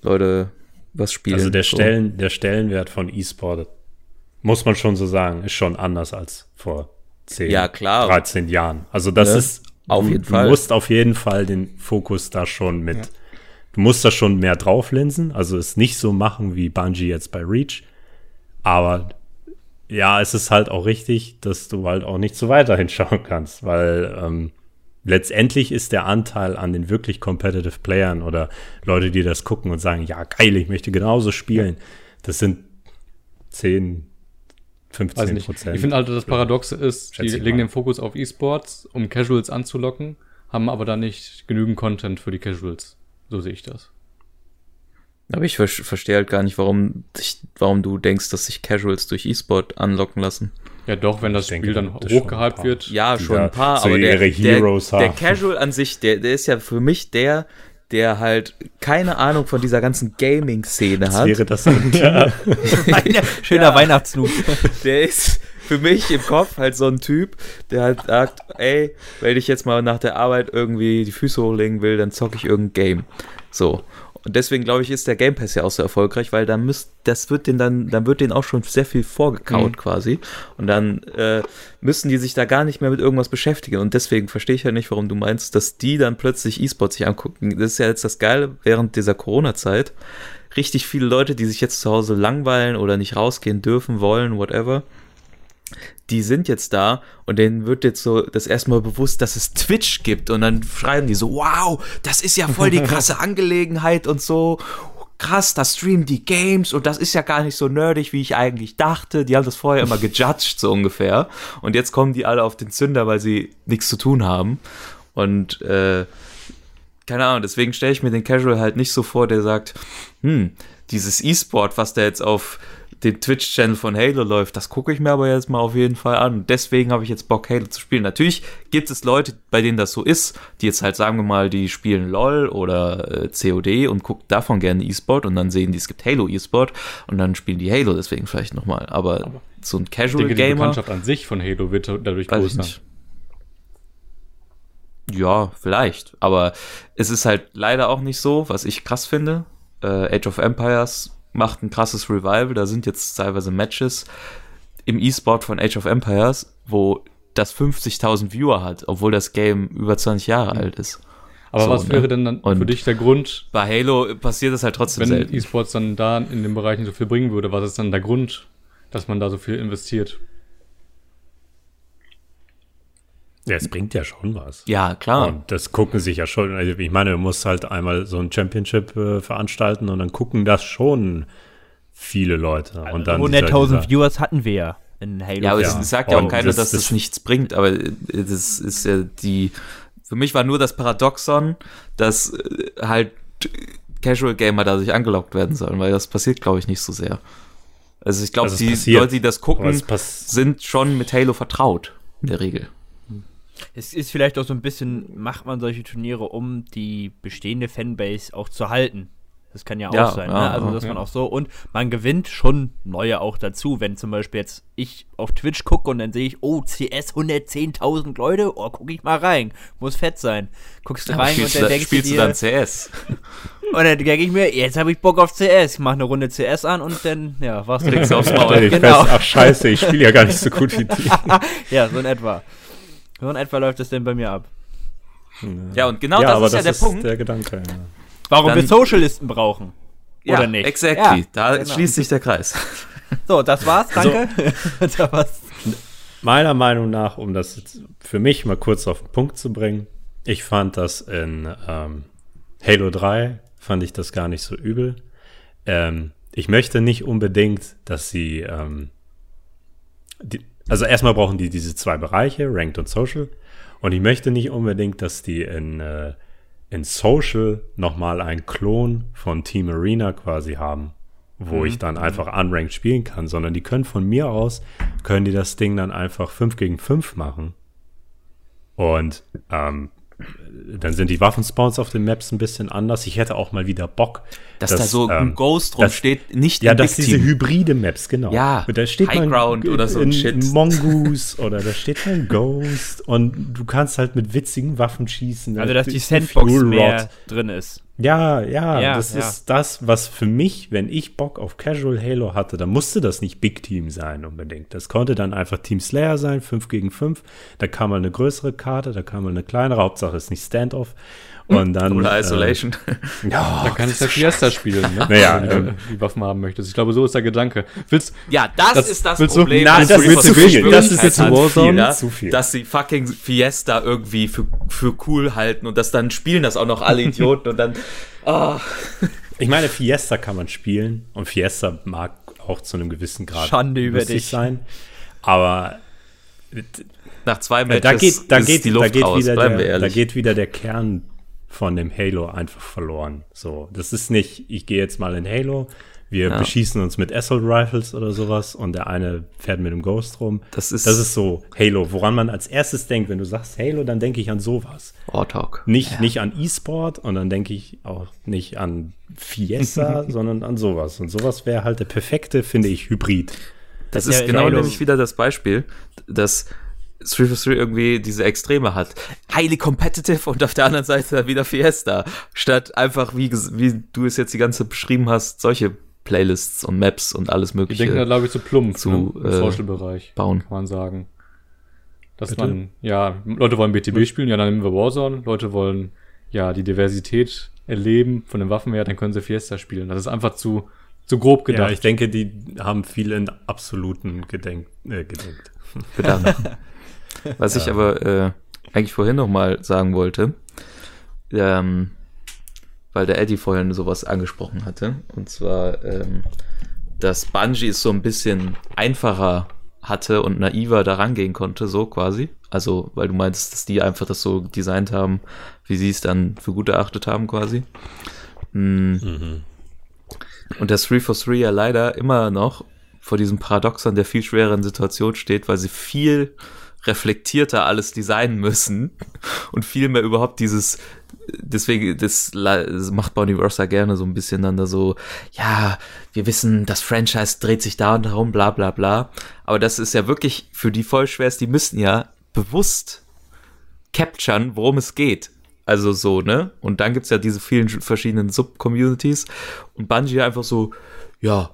Leute was spielen. Also der, so. Stellen, der Stellenwert von E-Sport, muss man schon so sagen, ist schon anders als vor 10, ja, klar. 13 Jahren. Also das ja, ist, auf du, jeden Fall. du musst auf jeden Fall den Fokus da schon mit ja Du musst da schon mehr drauflinsen, also es nicht so machen wie Bungie jetzt bei Reach. Aber ja, es ist halt auch richtig, dass du halt auch nicht so weiter <laughs> hinschauen kannst, weil ähm, letztendlich ist der Anteil an den wirklich competitive Playern oder Leute, die das gucken und sagen, ja, geil, ich möchte genauso spielen, das sind 10, 15 Prozent. Ich finde halt, das Paradoxe ist, die legen den Fokus auf E-Sports, um Casuals anzulocken, haben aber da nicht genügend Content für die Casuals. So sehe ich das. Aber ich ver verstehe halt gar nicht, warum, dich, warum du denkst, dass sich Casuals durch E-Sport anlocken lassen. Ja, doch, wenn das ich Spiel denke, dann hochgehypt wird. Ja, schon ein paar, so aber der, der, der, Casual an sich, der, der ist ja für mich der, der halt keine Ahnung von dieser ganzen Gaming-Szene hat. Wäre das ja. <laughs> Schöner ja. Weihnachtsloop. Der ist für mich im Kopf halt so ein Typ, der halt sagt, ey, wenn ich jetzt mal nach der Arbeit irgendwie die Füße hochlegen will, dann zocke ich irgendein Game. So. Und deswegen glaube ich, ist der Game Pass ja auch so erfolgreich, weil dann müsst, das wird den dann, dann wird denen auch schon sehr viel vorgekaut mhm. quasi. Und dann äh, müssen die sich da gar nicht mehr mit irgendwas beschäftigen. Und deswegen verstehe ich ja nicht, warum du meinst, dass die dann plötzlich E-Sports sich angucken. Das ist ja jetzt das Geile während dieser Corona-Zeit. Richtig viele Leute, die sich jetzt zu Hause langweilen oder nicht rausgehen dürfen, wollen, whatever die sind jetzt da und denen wird jetzt so das erstmal bewusst, dass es Twitch gibt und dann schreiben die so, wow, das ist ja voll die <laughs> krasse Angelegenheit und so. Krass, da streamen die Games und das ist ja gar nicht so nerdig, wie ich eigentlich dachte. Die haben das vorher immer gejudged, so ungefähr. Und jetzt kommen die alle auf den Zünder, weil sie nichts zu tun haben. Und äh, keine Ahnung, deswegen stelle ich mir den Casual halt nicht so vor, der sagt, hm, dieses E-Sport, was da jetzt auf den Twitch-Channel von Halo läuft. Das gucke ich mir aber jetzt mal auf jeden Fall an. Deswegen habe ich jetzt Bock, Halo zu spielen. Natürlich gibt es Leute, bei denen das so ist, die jetzt halt sagen wir mal, die spielen LOL oder äh, COD und gucken davon gerne E-Sport und dann sehen die, es gibt Halo E-Sport und dann spielen die Halo deswegen vielleicht nochmal. Aber, aber so ein Casual Gamer. Die Bekanntschaft an sich von Halo wird dadurch größer. Ja, vielleicht. Aber es ist halt leider auch nicht so, was ich krass finde. Äh, Age of Empires macht ein krasses Revival. Da sind jetzt teilweise Matches im E-Sport von Age of Empires, wo das 50.000 Viewer hat, obwohl das Game über 20 Jahre alt ist. Aber so, was ne? wäre denn dann für dich der Grund? Bei Halo passiert das halt trotzdem wenn. Wenn E-Sports dann da in den Bereichen so viel bringen würde, was ist dann der Grund, dass man da so viel investiert? Ja, es bringt ja schon was. Ja, klar. Und das gucken sich ja schon. Also ich meine, du musst halt einmal so ein Championship äh, veranstalten und dann gucken das schon viele Leute. Und dann 100.000 halt Viewers hatten wir ja in Halo. Ja, aber es sagt ja auch und keiner, das, dass das, das nichts bringt. Aber äh, das ist ja die. Für mich war nur das Paradoxon, dass äh, halt Casual Gamer da sich angelockt werden sollen, weil das passiert, glaube ich, nicht so sehr. Also ich glaube, also die passiert, Leute, die das gucken, sind schon mit Halo vertraut, in der Regel. Es ist vielleicht auch so ein bisschen, macht man solche Turniere, um die bestehende Fanbase auch zu halten. Das kann ja auch ja, sein. Ja, ne? Also, dass ja. man auch so und man gewinnt schon neue auch dazu. Wenn zum Beispiel jetzt ich auf Twitch gucke und dann sehe ich, oh, CS 110.000 Leute, oh, guck ich mal rein. Muss fett sein. Guckst du rein und dann da, denkst spielst du dir, dann CS. <laughs> und dann denke ich mir, jetzt habe ich Bock auf CS. mach eine Runde CS an und dann, ja, war's. <laughs> Kriegst du aufs Maul. genau. Fest, ach, scheiße, ich spiele ja gar nicht so gut wie die. <laughs> ja, so in etwa. So in etwa läuft es denn bei mir ab. Ja, und genau ja, das ist das ja ist der Punkt. Der Gedanke, ja. Warum Dann, wir Socialisten brauchen. Ja, oder nicht? Exactly. Ja, da genau. schließt sich der Kreis. <laughs> So, das war's, also danke. So. <laughs> da war's. Meiner Meinung nach, um das für mich mal kurz auf den Punkt zu bringen, ich fand das in ähm, Halo 3, fand ich das gar nicht so übel. Ähm, ich möchte nicht unbedingt, dass sie ähm, die, also erstmal brauchen die diese zwei Bereiche, Ranked und Social. Und ich möchte nicht unbedingt, dass die in, äh, in Social nochmal einen Klon von Team Arena quasi haben, wo mhm. ich dann einfach unranked spielen kann, sondern die können von mir aus, können die das Ding dann einfach 5 gegen 5 machen. Und ähm, dann sind die Waffenspawns auf den Maps ein bisschen anders. Ich hätte auch mal wieder Bock, dass, dass da so ähm, ein Ghost drauf steht, nicht Ja, dass Big diese Team. hybride Maps, genau. Ja, und da steht High Ground oder so ein Shit. Mongoose <laughs> oder da steht ein Ghost und du kannst halt mit witzigen Waffen schießen. Also, dass die Sandbox mehr drin ist. Ja, ja, ja das ja. ist das, was für mich, wenn ich Bock auf Casual Halo hatte, dann musste das nicht Big Team sein unbedingt. Das konnte dann einfach Team Slayer sein, 5 gegen 5. Da kam mal eine größere Karte, da kam mal eine kleinere, Hauptsache ist nicht Standoff. Und dann, Oder äh, Isolation. Äh, <laughs> ja, da kann ich ja Fiesta spielen, ne? Naja, wenn du ähm, die Waffen haben möchtest. Ich glaube, so ist der Gedanke. Willst, ja, das, das ist das Problem. Du, das, das ist zu viel. Das ist jetzt Warzone. Viel, zu viel. Dass sie fucking Fiesta irgendwie für, für cool halten und dass dann spielen das auch noch alle Idioten und dann. Oh. <laughs> Ich meine, Fiesta kann man spielen und Fiesta mag auch zu einem gewissen Grad Schande über dich sein. Aber äh, nach zwei Matches da geht, da geht, die Luft da geht wieder raus, der, Da geht wieder der Kern von dem Halo einfach verloren. So, das ist nicht, ich gehe jetzt mal in Halo, wir ja. beschießen uns mit Assault Rifles oder sowas und der eine fährt mit einem Ghost rum. Das ist, das ist so Halo, woran man als erstes denkt. Wenn du sagst Halo, dann denke ich an sowas. Warthog. Nicht, ja. nicht an E-Sport und dann denke ich auch nicht an Fiesta, <laughs> sondern an sowas. Und sowas wäre halt der perfekte, finde ich, Hybrid. Das, das ist ja genau nämlich wieder das Beispiel, dass 3 for 3 irgendwie diese Extreme hat. Highly competitive und auf der anderen Seite wieder Fiesta. Statt einfach, wie, wie du es jetzt die ganze beschrieben hast, solche Playlists und Maps und alles mögliche. Die denken da, glaube ich, zu plump zu, ne? im äh, Social-Bereich. Bauen. Kann man sagen. Dass Bitte? man, ja, Leute wollen BTB hm? spielen, ja, dann nehmen wir Warzone. Leute wollen, ja, die Diversität erleben von den Waffen her, dann können sie Fiesta spielen. Das ist einfach zu, zu grob gedacht. Ja, ich denke, die haben viel in Absoluten Gedenk, Äh, gedenkt. Bedankt. <laughs> Was ja. ich aber äh, eigentlich vorhin nochmal sagen wollte, ähm, weil der Eddie vorhin sowas angesprochen hatte, und zwar, ähm, dass Bungie es so ein bisschen einfacher hatte und naiver da rangehen konnte, so quasi. Also, weil du meinst, dass die einfach das so designt haben, wie sie es dann für gut erachtet haben, quasi. Mhm. Mhm. Und das 3 for 3 ja leider immer noch vor diesem Paradoxon der viel schwereren Situation steht, weil sie viel reflektierter alles designen müssen und viel mehr überhaupt dieses deswegen das, macht Boniversa gerne so ein bisschen dann da so ja wir wissen das Franchise dreht sich da und darum bla bla bla. Aber das ist ja wirklich für die voll schwer die müssen ja bewusst capturen worum es geht. Also so ne? Und dann gibt's ja diese vielen verschiedenen Sub-Communities und Bungie einfach so ja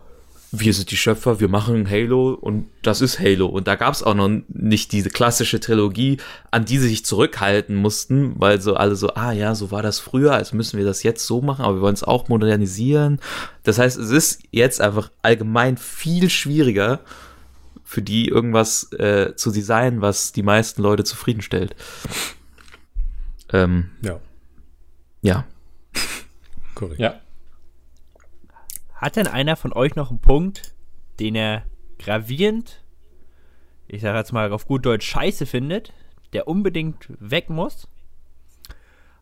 wir sind die Schöpfer, wir machen Halo und das ist Halo. Und da gab es auch noch nicht diese klassische Trilogie, an die sie sich zurückhalten mussten, weil so alle so, ah ja, so war das früher, also müssen wir das jetzt so machen, aber wir wollen es auch modernisieren. Das heißt, es ist jetzt einfach allgemein viel schwieriger für die irgendwas äh, zu designen, was die meisten Leute zufriedenstellt. Ähm, Ja, ja. korrekt. Ja. Hat denn einer von euch noch einen Punkt, den er gravierend, ich sage jetzt mal auf gut Deutsch, scheiße findet, der unbedingt weg muss?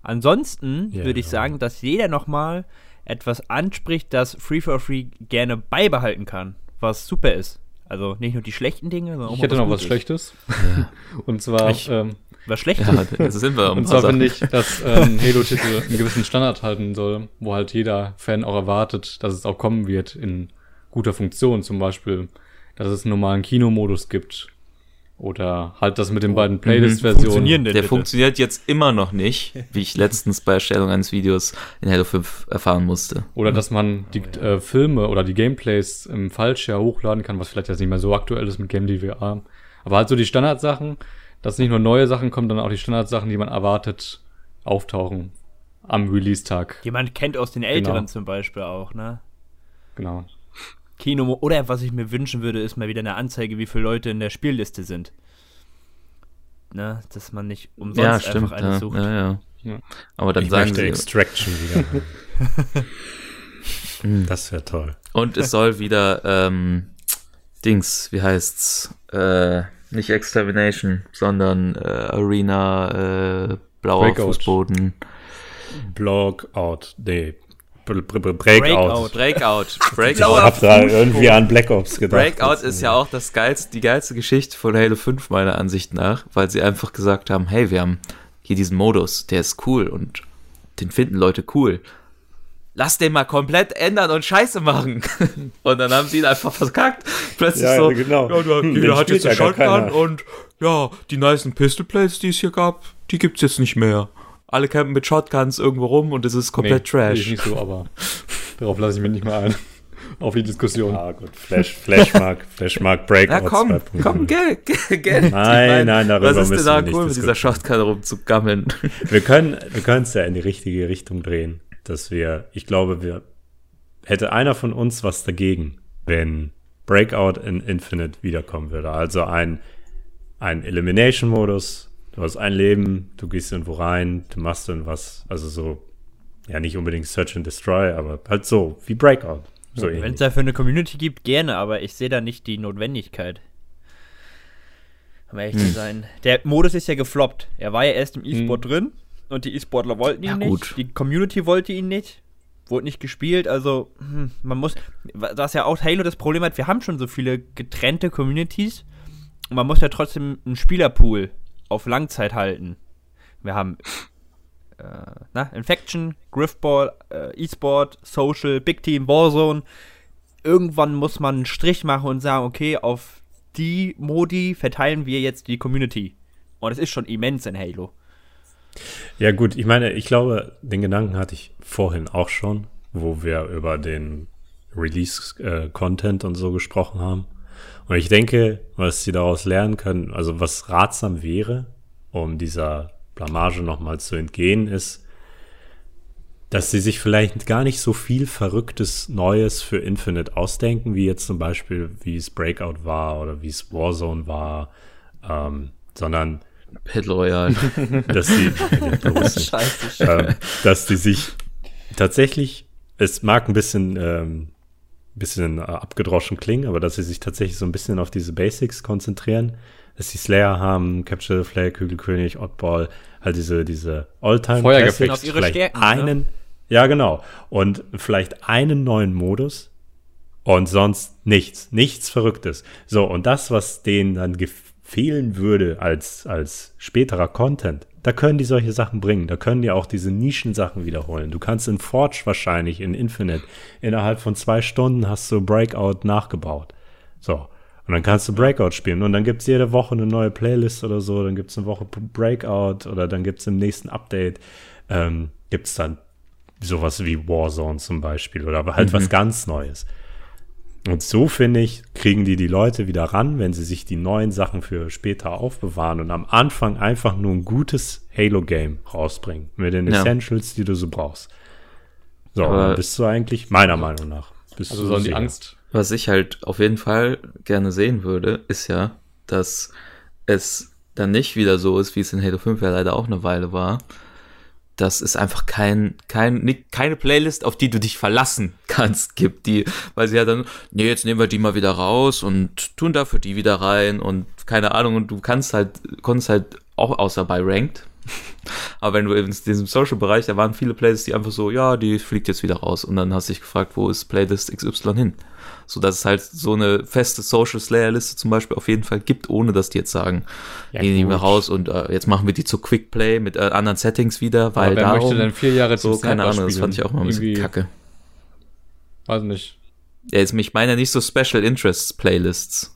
Ansonsten Ja. würde ich sagen, dass jeder nochmal etwas anspricht, das Free for Free gerne beibehalten kann, was super ist. Also nicht nur die schlechten Dinge, sondern auch Ich hätte noch was. Schlechtes. <laughs> Und zwar, Ich- ähm, Was Schlechtes? Ja, da sind wir. um ein und zwar finde ich, dass ähm, Halo-Titel einen gewissen Standard halten soll, wo halt jeder Fan auch erwartet, dass es auch kommen wird in guter Funktion. Zum Beispiel, dass es einen normalen Kinomodus gibt. Oder halt das mit den beiden Playlist-Versionen. Funktionieren denn Der bitte? funktioniert jetzt immer noch nicht, wie ich letztens bei Erstellung eines Videos in Halo 5 erfahren musste. Oder dass man die äh, Filme oder die Gameplays im Fallshare hochladen kann, was vielleicht jetzt nicht mehr so aktuell ist mit Game DVR. Aber halt so die Standardsachen, dass nicht nur neue Sachen kommen, sondern auch die Standardsachen, die man erwartet, auftauchen am Release-Tag. Die man kennt aus den Älteren Genau. zum Beispiel auch, ne? Genau. Kino oder was ich mir wünschen würde, ist mal wieder eine Anzeige, wie viele Leute in der Spielliste sind. Ne, dass man nicht umsonst ja, stimmt. einfach alles Ja, sucht. ja, ja. Ja. Aber dann ich sagen möchte sie, Extraction wieder. <laughs> das wäre toll. und es soll wieder ähm, Dings, wie heißt's? Äh, nicht Extermination, sondern äh, Arena, äh, blauer Breakout. Fußboden. Blogout, nee, Br Br Br Breakout. Breakout. <laughs> Breakout. Ich Breakout. hab da irgendwie an Black Ops gedacht. Breakout ist ja auch das geilste, die geilste Geschichte von Halo 5 meiner Ansicht nach, weil sie einfach gesagt haben, hey, wir haben hier diesen Modus, der ist cool und den finden Leute cool. Lass den mal komplett ändern und Scheiße machen. <laughs> und dann haben sie ihn einfach verkackt. Plötzlich Ja, so, genau. ja, du, Hm, hat jetzt eine ja Shotgun und ja, die nicen Pistol Plates, die es hier gab, die gibt's jetzt nicht mehr. Alle campen mit Shotguns irgendwo rum und es ist komplett Nee, Trash. Ich nicht so, aber <laughs> darauf lasse ich mich nicht mehr ein. Auf die Diskussion. Ah, gut, Flash, Flashmark, Flashmark Breakout. Ja, komm, 2.0. komm, Geld, Geld. Nein, nein, darüber Was ist denn da wir nicht cool, mit dieser. Shotgun rumzugammeln? Wir können, wir können es ja in die richtige Richtung drehen, dass wir, ich glaube, wir hätte einer von uns was dagegen, wenn Breakout in Infinite wiederkommen würde. Also ein, ein Elimination-Modus, du hast ein Leben, du gehst irgendwo rein, du machst irgendwas, also so, ja, nicht unbedingt Search and Destroy, aber halt so, wie Breakout. So Wenn es dafür eine Community gibt, gerne, aber ich sehe da nicht die Notwendigkeit. Um ehrlich Hm. zu sein. Der Modus ist ja gefloppt. Er war ja erst im E-Sport drin und die E-Sportler wollten ihn Ja, nicht. gut. Die Community wollte ihn nicht. Wurde nicht gespielt, also hm, man muss, was ja auch Halo das Problem hat, wir haben schon so viele getrennte Communities und man muss ja trotzdem einen Spielerpool auf Langzeit halten. Wir haben äh, na, Infection, Griffball, äh, E-Sport, Social, Big Team, Warzone. Irgendwann muss man einen Strich machen und sagen, okay, auf die Modi verteilen wir jetzt die Community. Und es ist schon immens in Halo. Ja, gut, ich meine, ich glaube, den Gedanken hatte ich vorhin auch schon, wo wir über den Release-Content und so gesprochen haben. Und ich denke, was sie daraus lernen können, also was ratsam wäre, um dieser Blamage nochmal zu entgehen, ist, dass sie sich vielleicht gar nicht so viel Verrücktes Neues für Infinite ausdenken, wie jetzt zum Beispiel, wie es Breakout war oder wie es Warzone war, ähm, sondern Battle Royale. <laughs> dass sie, <laughs> Scheiße. ähm, dass die sich tatsächlich, es mag ein bisschen, ähm, bisschen äh, abgedroschen klingen, aber dass sie sich tatsächlich so ein bisschen auf diese Basics konzentrieren, dass sie Slayer haben, Capture the Flag, Kügelkönig, Oddball, halt diese, diese Alltime Feuergefecht. Auf ihre vielleicht Stärken, ne? einen, ja genau, und vielleicht einen neuen Modus und sonst nichts, nichts Verrücktes. So, und das, was denen dann fehlen würde als, als späterer Content, da können die solche Sachen bringen. Da können die auch diese Nischensachen wiederholen. Du kannst in Forge wahrscheinlich, in Infinite, innerhalb von zwei Stunden hast du Breakout nachgebaut. So. Und dann kannst du Breakout spielen. Und dann gibt's jede Woche eine neue Playlist oder so. Dann gibt's eine Woche Breakout oder dann gibt's im nächsten Update, ähm, gibt's dann sowas wie Warzone zum Beispiel oder halt was ganz Neues. Und so finde ich, kriegen die die Leute wieder ran, wenn sie sich die neuen Sachen für später aufbewahren und am Anfang einfach nur ein gutes Halo-Game rausbringen mit den Ja. Essentials, die du so brauchst. So, Aber- dann bist du eigentlich, meiner Meinung nach, bist Also du sollen die sicher. Angst. Was ich halt auf jeden Fall gerne sehen würde, ist ja, dass es dann nicht wieder so ist, wie es in Halo 5 ja leider auch eine Weile war, dass es einfach kein, kein, keine Playlist, auf die du dich verlassen <laughs> kannst, gibt, die, weil sie ja dann, nee, jetzt nehmen wir die mal wieder raus und tun dafür die wieder rein und keine Ahnung, und du kannst halt, konntest halt auch außer bei Ranked. <laughs> Aber wenn du in diesem Social-Bereich, da waren viele Playlists, die einfach so, ja, die fliegt jetzt wieder raus. Und dann hast du dich gefragt, wo ist Playlist XY hin? So dass es halt so eine feste Social Slayer Liste zum Beispiel auf jeden Fall gibt, ohne dass die jetzt sagen, Ja, die nehmen wir gut. raus und äh, jetzt machen wir die zu Quick Play mit äh, anderen Settings wieder, weil darum, möchte denn vier Jahre so, keine Ahnung, das fand ich spielen? auch mal ein bisschen Irgendwie- kacke. Weiß nicht. Ja, jetzt, ich meine ja nicht so Special Interests Playlists.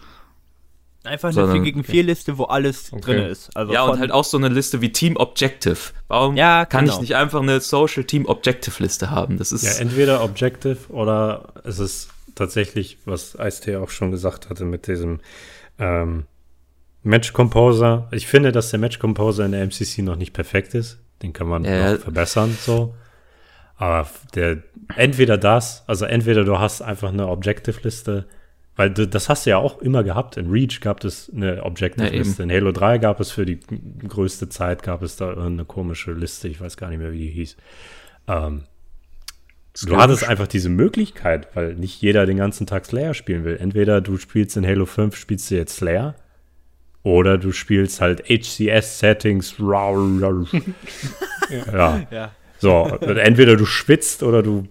Einfach eine Sondern- 4 gegen 4 Liste, wo alles Okay. drin ist. Also ja, und halt auch so eine Liste wie Team Objective. Warum Ja, kann genau. ich nicht einfach eine Social Team Objective Liste haben? Das ist, Ja, entweder Objective oder es ist tatsächlich, was Ice-T auch schon gesagt hatte mit diesem ähm, Match Composer. Ich finde, dass der Match Composer in der MCC noch nicht perfekt ist. Den kann man Ja. noch verbessern, so. Aber der, entweder das, also entweder du hast einfach eine Objective-Liste, weil du, das hast du ja auch immer gehabt. In Reach gab es eine Objective-Liste. In Halo 3 gab es für die größte Zeit, gab es da irgendeine komische Liste. Ich weiß gar nicht mehr, wie die hieß. Ähm, Du hattest einfach diese Möglichkeit, weil nicht jeder den ganzen Tag Slayer spielen will. Entweder du spielst in Halo 5, spielst du jetzt Slayer, oder du spielst halt HCS-Settings. <laughs> ja. Ja. So, und entweder du schwitzt oder du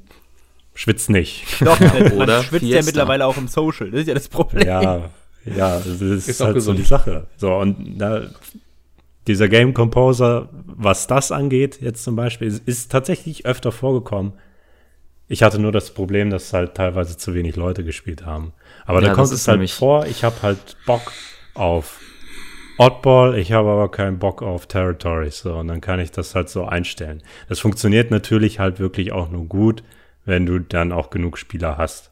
schwitzt nicht. Doch, man <laughs> Oder schwitzt ja Fiesta. mittlerweile auch im Social. Das ist ja das Problem. Ja, ja, das ist, Ist auch halt so die Sache. So, und da, dieser Game Composer, was das angeht, jetzt zum Beispiel, ist, ist tatsächlich öfter vorgekommen. Ich hatte nur das Problem, dass halt teilweise zu wenig Leute gespielt haben. Aber Ja, da kommt es halt vor, ich habe halt Bock auf Oddball, ich habe aber keinen Bock auf Territories. So, und dann kann ich das halt so einstellen. Das funktioniert natürlich halt wirklich auch nur gut, wenn du dann auch genug Spieler hast.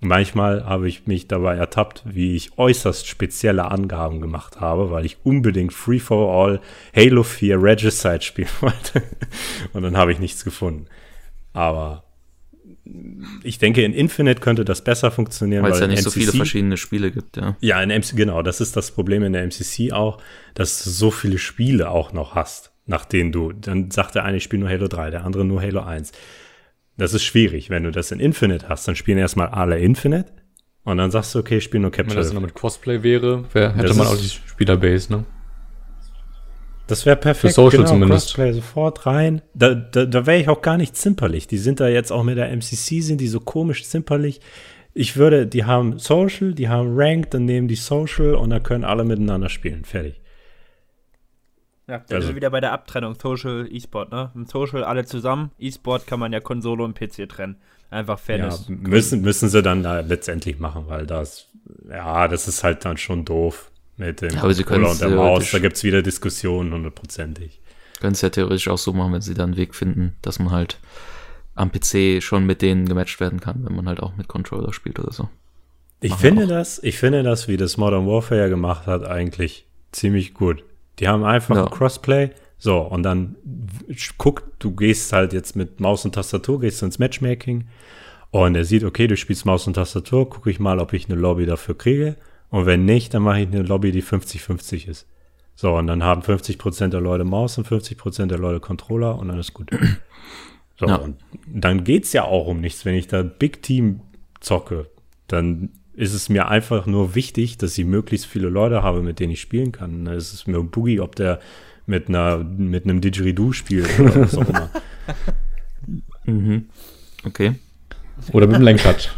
Manchmal habe ich mich dabei ertappt, wie ich äußerst spezielle Angaben gemacht habe, weil ich unbedingt Free for All Halo 4 Regicide spielen <laughs> wollte. Und dann habe ich nichts gefunden. Aber ich denke, in Infinite könnte das besser funktionieren, weil es ja in nicht so viele MCC verschiedene Spiele gibt, ja. ja, in MC, genau, das ist das Problem in der MCC auch, dass du so viele Spiele auch noch hast, nach denen du, dann sagt der eine, ich spiele nur Halo 3, der andere nur Halo 1. Das ist schwierig. Wenn du das in Infinite hast, dann spielen erstmal alle Infinite und dann sagst du, okay, ich spiele nur Wenn Capture. das noch mit Crossplay wäre, wär, hätte Das man auch die Spielerbase, ne? Das wäre perfekt. Für Social genau, zumindest. Crossplay sofort rein. Da, da, da wäre ich auch gar nicht zimperlich. Die sind da jetzt auch mit der MCC, sind die so komisch zimperlich. Ich würde, die haben Social, die haben Ranked, dann nehmen die Social und dann können alle miteinander spielen. Fertig. Ja, da Also- sind wir wieder bei der Abtrennung Social, E-Sport, ne? Im Social alle zusammen. E-Sport kann man ja Konsole und PC trennen. Einfach Ja, Fairness. müssen, müssen sie dann da letztendlich machen, weil das, ja, das ist halt dann schon doof mit dem Ja, aber sie Controller und der Maus. Da gibt's wieder Diskussionen, hundertprozentig. Können es ja theoretisch auch so machen, wenn sie dann einen Weg finden, dass man halt am PC schon mit denen gematcht werden kann, wenn man halt auch mit Controller spielt oder so. Ich Machen finde das, ich finde das, wie das Modern Warfare gemacht hat, eigentlich ziemlich gut. Die haben einfach Ja. ein Crossplay. So, und dann guck, du gehst halt jetzt mit Maus und Tastatur, gehst ins Matchmaking und er sieht, okay, du spielst Maus und Tastatur, gucke ich mal, ob ich eine Lobby dafür kriege. Und wenn nicht, dann mache ich eine Lobby, die 50-50 ist. So, und dann haben 50% der Leute Maus und 50% der Leute Controller und dann ist gut. So, Ja. und dann geht's ja auch um nichts. Wenn ich da Big Team zocke, dann ist es mir einfach nur wichtig, dass ich möglichst viele Leute habe, mit denen ich spielen kann. Da ist es mir ein Boogie, ob der mit einer mit einem Didgeridoo spielt oder was auch immer. <laughs> Mhm. Okay. Oder mit dem Lenkrad.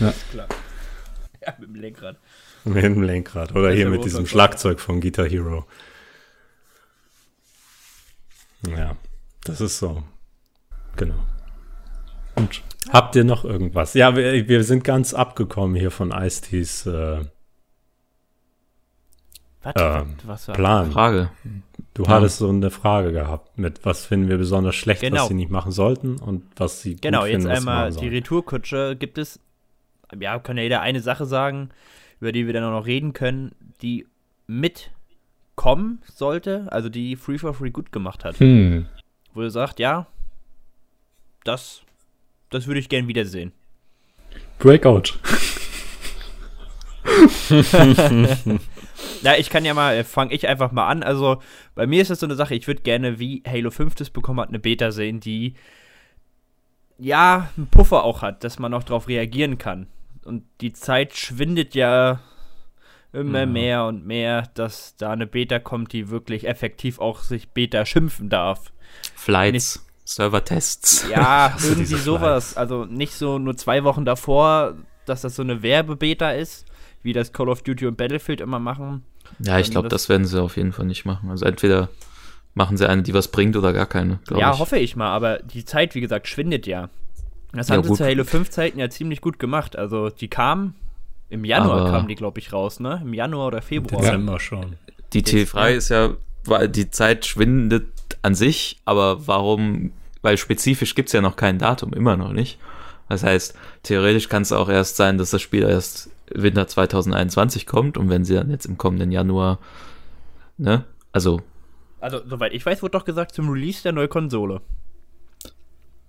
Ja, <laughs> mit dem Lenkrad. <laughs> mit dem Lenkrad. Oder hier mit diesem. Schlagzeug von Guitar Hero. Ja, das ist so. Genau. Und Habt ihr noch irgendwas? Ja, wir, wir sind ganz abgekommen hier von Ice-Tees äh, Was, Ähm, was? Plan. Frage. Du Ja. hattest so eine Frage gehabt mit, was finden wir besonders schlecht, Genau. was sie nicht machen sollten und was sie Genau, gut jetzt finden, was sie einmal machen die. Retourkutsche. Gibt es, ja, kann ja jeder eine Sache sagen, über die wir dann auch noch reden können, die mitkommen sollte, also die Free for Free gut gemacht hat. hm. Wo ihr sagt, ja, das, das würde ich gern wiedersehen. Breakout. <laughs> Ja, ich kann ja mal, fange ich einfach mal an. Also, bei mir ist das so eine Sache, ich würde gerne, wie Halo 5 das bekommen hat, eine Beta sehen, die ja einen Puffer auch hat, dass man auch darauf reagieren kann. Und die Zeit schwindet ja immer Ja. mehr und mehr, dass da eine Beta kommt, die wirklich effektiv auch sich Beta schimpfen darf. Flights, Server-Tests. Ja, <laughs> So irgendwie sowas. Also nicht so nur zwei Wochen davor, dass das so eine Werbebeta ist, wie das Call of Duty und Battlefield immer machen. Ja, ich glaube, das- das werden sie auf jeden Fall nicht machen. Also entweder machen sie eine, die was bringt oder gar keine, Ja, ich. hoffe ich mal, aber die Zeit, wie gesagt, schwindet ja. Das Ja, haben sie zu Halo 5 Zeiten ja ziemlich gut gemacht. Also die kamen, im Januar Aber- kamen die, glaube ich, raus, ne? Im Januar oder Februar. Dezember schon. Die Jetzt, T3 ja. ist ja, weil die Zeit schwindet an sich, aber warum? Weil spezifisch gibt's ja noch kein Datum, immer noch nicht. Das heißt, theoretisch kann es auch erst sein, dass das Spiel erst Winter 2021 kommt und wenn sie dann jetzt im kommenden Januar, ne? Also, Also, soweit ich weiß, wurde doch gesagt zum Release der neuen Konsole.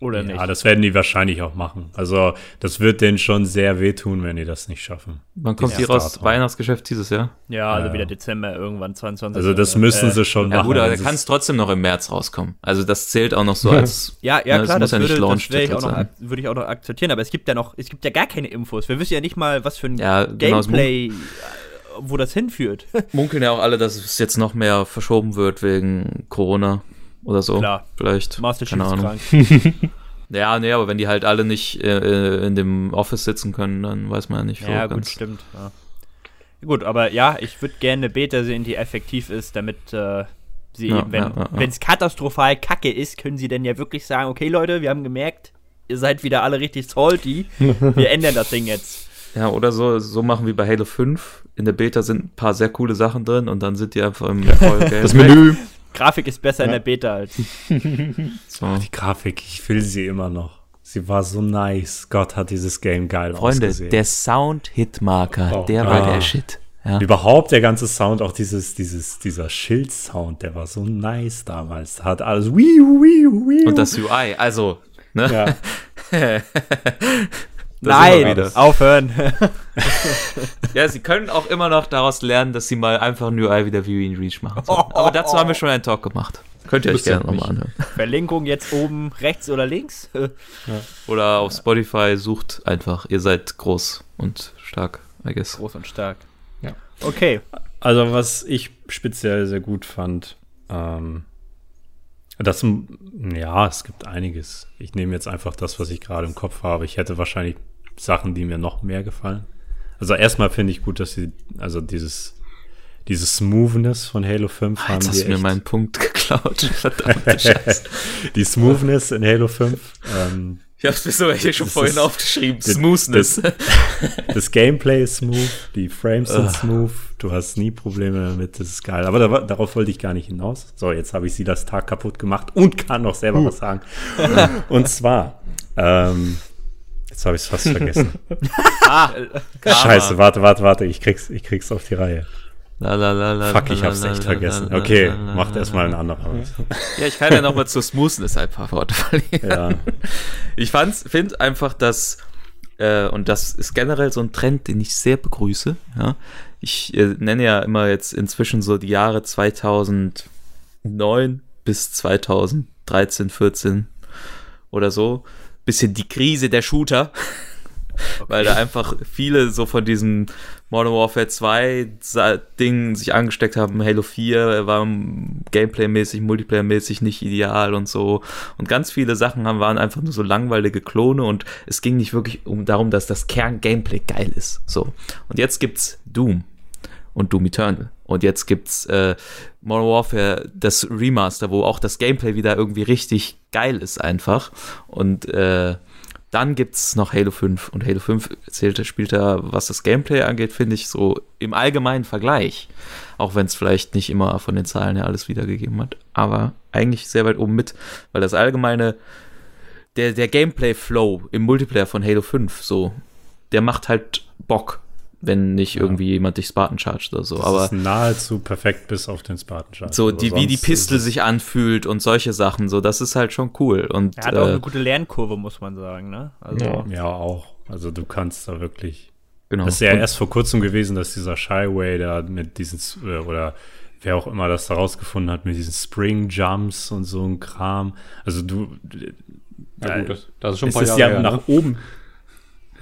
Oder Ja, nicht? das werden die wahrscheinlich auch machen. Also, das wird denen schon sehr wehtun, wenn die das nicht schaffen. wann kommt Ja, die raus? Weihnachtsgeschäft dieses Jahr? ja, also Ja. wieder Dezember irgendwann 22. Also, das müssen äh, sie schon Ja machen. gut, aber Das da kann es trotzdem noch im März rauskommen. Also das zählt auch noch so <laughs> als Ja, ja, Ne, klar, das das, muss ja nicht würde, Launch das wär ich auch noch, würde ich auch noch akzeptieren, aber es gibt ja noch, es gibt ja gar keine Infos. Wir wissen ja nicht mal, was für ein Ja, genau, Gameplay, äh, wo das hinführt. <laughs> munkeln ja auch alle, dass es jetzt noch mehr verschoben wird wegen Corona oder so. Klar. Vielleicht. Master Chief Keine ist Ahnung. krank. <laughs> Ja, nee, aber wenn die halt alle nicht äh, in dem Office sitzen können, dann weiß man ja nicht. Ja, gut, ganz- stimmt. Ja. Gut, aber ja, ich würde gerne eine Beta sehen, die effektiv ist, damit äh, sie Ja, eben, wenn ja, ja, ja. es katastrophal kacke ist, können sie dann ja wirklich sagen, okay Leute, wir haben gemerkt, ihr seid wieder alle richtig salty, <laughs> wir ändern das Ding jetzt. Ja, oder so, so machen wie bei Halo 5. In der Beta sind ein paar sehr coole Sachen drin und dann sind die einfach im <laughs> Vollgame. Das Menü. Grafik ist besser in Ja. der Beta als. <laughs> so. Die Grafik, ich will sie immer noch. Sie war so nice. Gott hat dieses Game geil Freunde, ausgesehen. der Sound-Hitmarker, Oh, der war ah. der Shit. Ja. Überhaupt der ganze Sound, auch dieses, dieses, dieser Schild-Sound, der war so nice damals. Hat alles wiu, wiu, wiu. Und das UI, also, ne? ja. <laughs> Da Nein, aufhören. <laughs> Ja, sie können auch immer noch daraus lernen, dass sie mal einfach ein UI wieder wie in Reach machen. sollen. Aber dazu haben wir schon einen Talk gemacht. Könnt ihr euch gerne nochmal anhören. Verlinkung jetzt oben rechts oder links. Oder auf Spotify sucht einfach, ihr seid groß und stark, I guess. Groß und stark. Ja. Okay. Also, was ich speziell sehr gut fand, ähm, das, ja, es gibt einiges. Ich nehme jetzt einfach das, was ich gerade im Kopf habe. Ich hätte wahrscheinlich Sachen, die mir noch mehr gefallen. Also, erstmal finde ich gut, dass sie, also dieses, dieses Smoothness von Halo 5 Ah, haben Jetzt hast du mir meinen Punkt <laughs> geklaut. Verdammte <laughs> Scheiße. die Smoothness in Halo 5. Ähm, Ich hab's mir sogar hier schon Das vorhin ist- aufgeschrieben. das- Smoothness. das Gameplay ist smooth, die Frames sind Ah. smooth, du hast nie Probleme damit, das ist geil. Aber da, darauf wollte ich gar nicht hinaus. So, jetzt habe ich sie das Tag kaputt gemacht und kann noch selber was sagen. und zwar, ähm, jetzt habe ich es fast vergessen. <laughs> ah, Scheiße, warte, warte, warte, ich krieg's, ich krieg's auf die Reihe. La, la, la, la, Fuck, ich hab's la, echt la, vergessen. la, la, Okay, la, la, macht erstmal ein la. anderer. aus. Ja, ich kann ja nochmal zur Smoothness ein paar Worte verlieren. Ja, Ich fand's, finde einfach, dass, äh, und das ist generell so ein Trend, den ich sehr begrüße, ja. Ich äh, nenne ja immer jetzt inzwischen so die Jahre 2009 bis 2013, 14 oder so. Bisschen die Krise der Shooter. <laughs> Weil da einfach viele so von diesem Modern Warfare 2 Sa- Ding sich angesteckt haben. Halo 4 war Gameplay-mäßig, Multiplayer-mäßig nicht ideal und so. Und ganz viele Sachen haben, waren einfach nur so langweilige Klone und es ging nicht wirklich um darum, dass das Kern-Gameplay geil ist. So. Und jetzt gibt's Doom und Doom Eternal. Und jetzt gibt's äh, Modern Warfare, das Remaster, wo auch das Gameplay wieder irgendwie richtig geil ist einfach. Und äh, dann gibt's noch Halo 5 und Halo 5 zählt, spielt da, was das Gameplay angeht, finde ich, so im allgemeinen Vergleich. Auch wenn es vielleicht nicht immer von den Zahlen her alles wiedergegeben hat. Aber eigentlich sehr weit oben mit, weil das allgemeine, der, der Gameplay-Flow im Multiplayer von Halo 5, so, der macht halt Bock, wenn nicht irgendwie jemand dich Spartan chargt oder so. Das Aber ist nahezu perfekt bis auf den Spartan Charge. so, die, wie die Pistol sich anfühlt und solche Sachen, so, das ist halt schon cool. Und Er hat auch äh, eine gute Lernkurve, muss man sagen, ne? Also, Ja. Ja, auch. Also du kannst da wirklich. genau. Das ist ja Und- erst vor kurzem gewesen, dass dieser Shyway da mit diesen, äh, oder wer auch immer das da rausgefunden hat, mit diesen Spring Jumps und so ein Kram. Also du. Ja, gut, das, das ist schon ein paar Jahre ja her. nach ne? oben.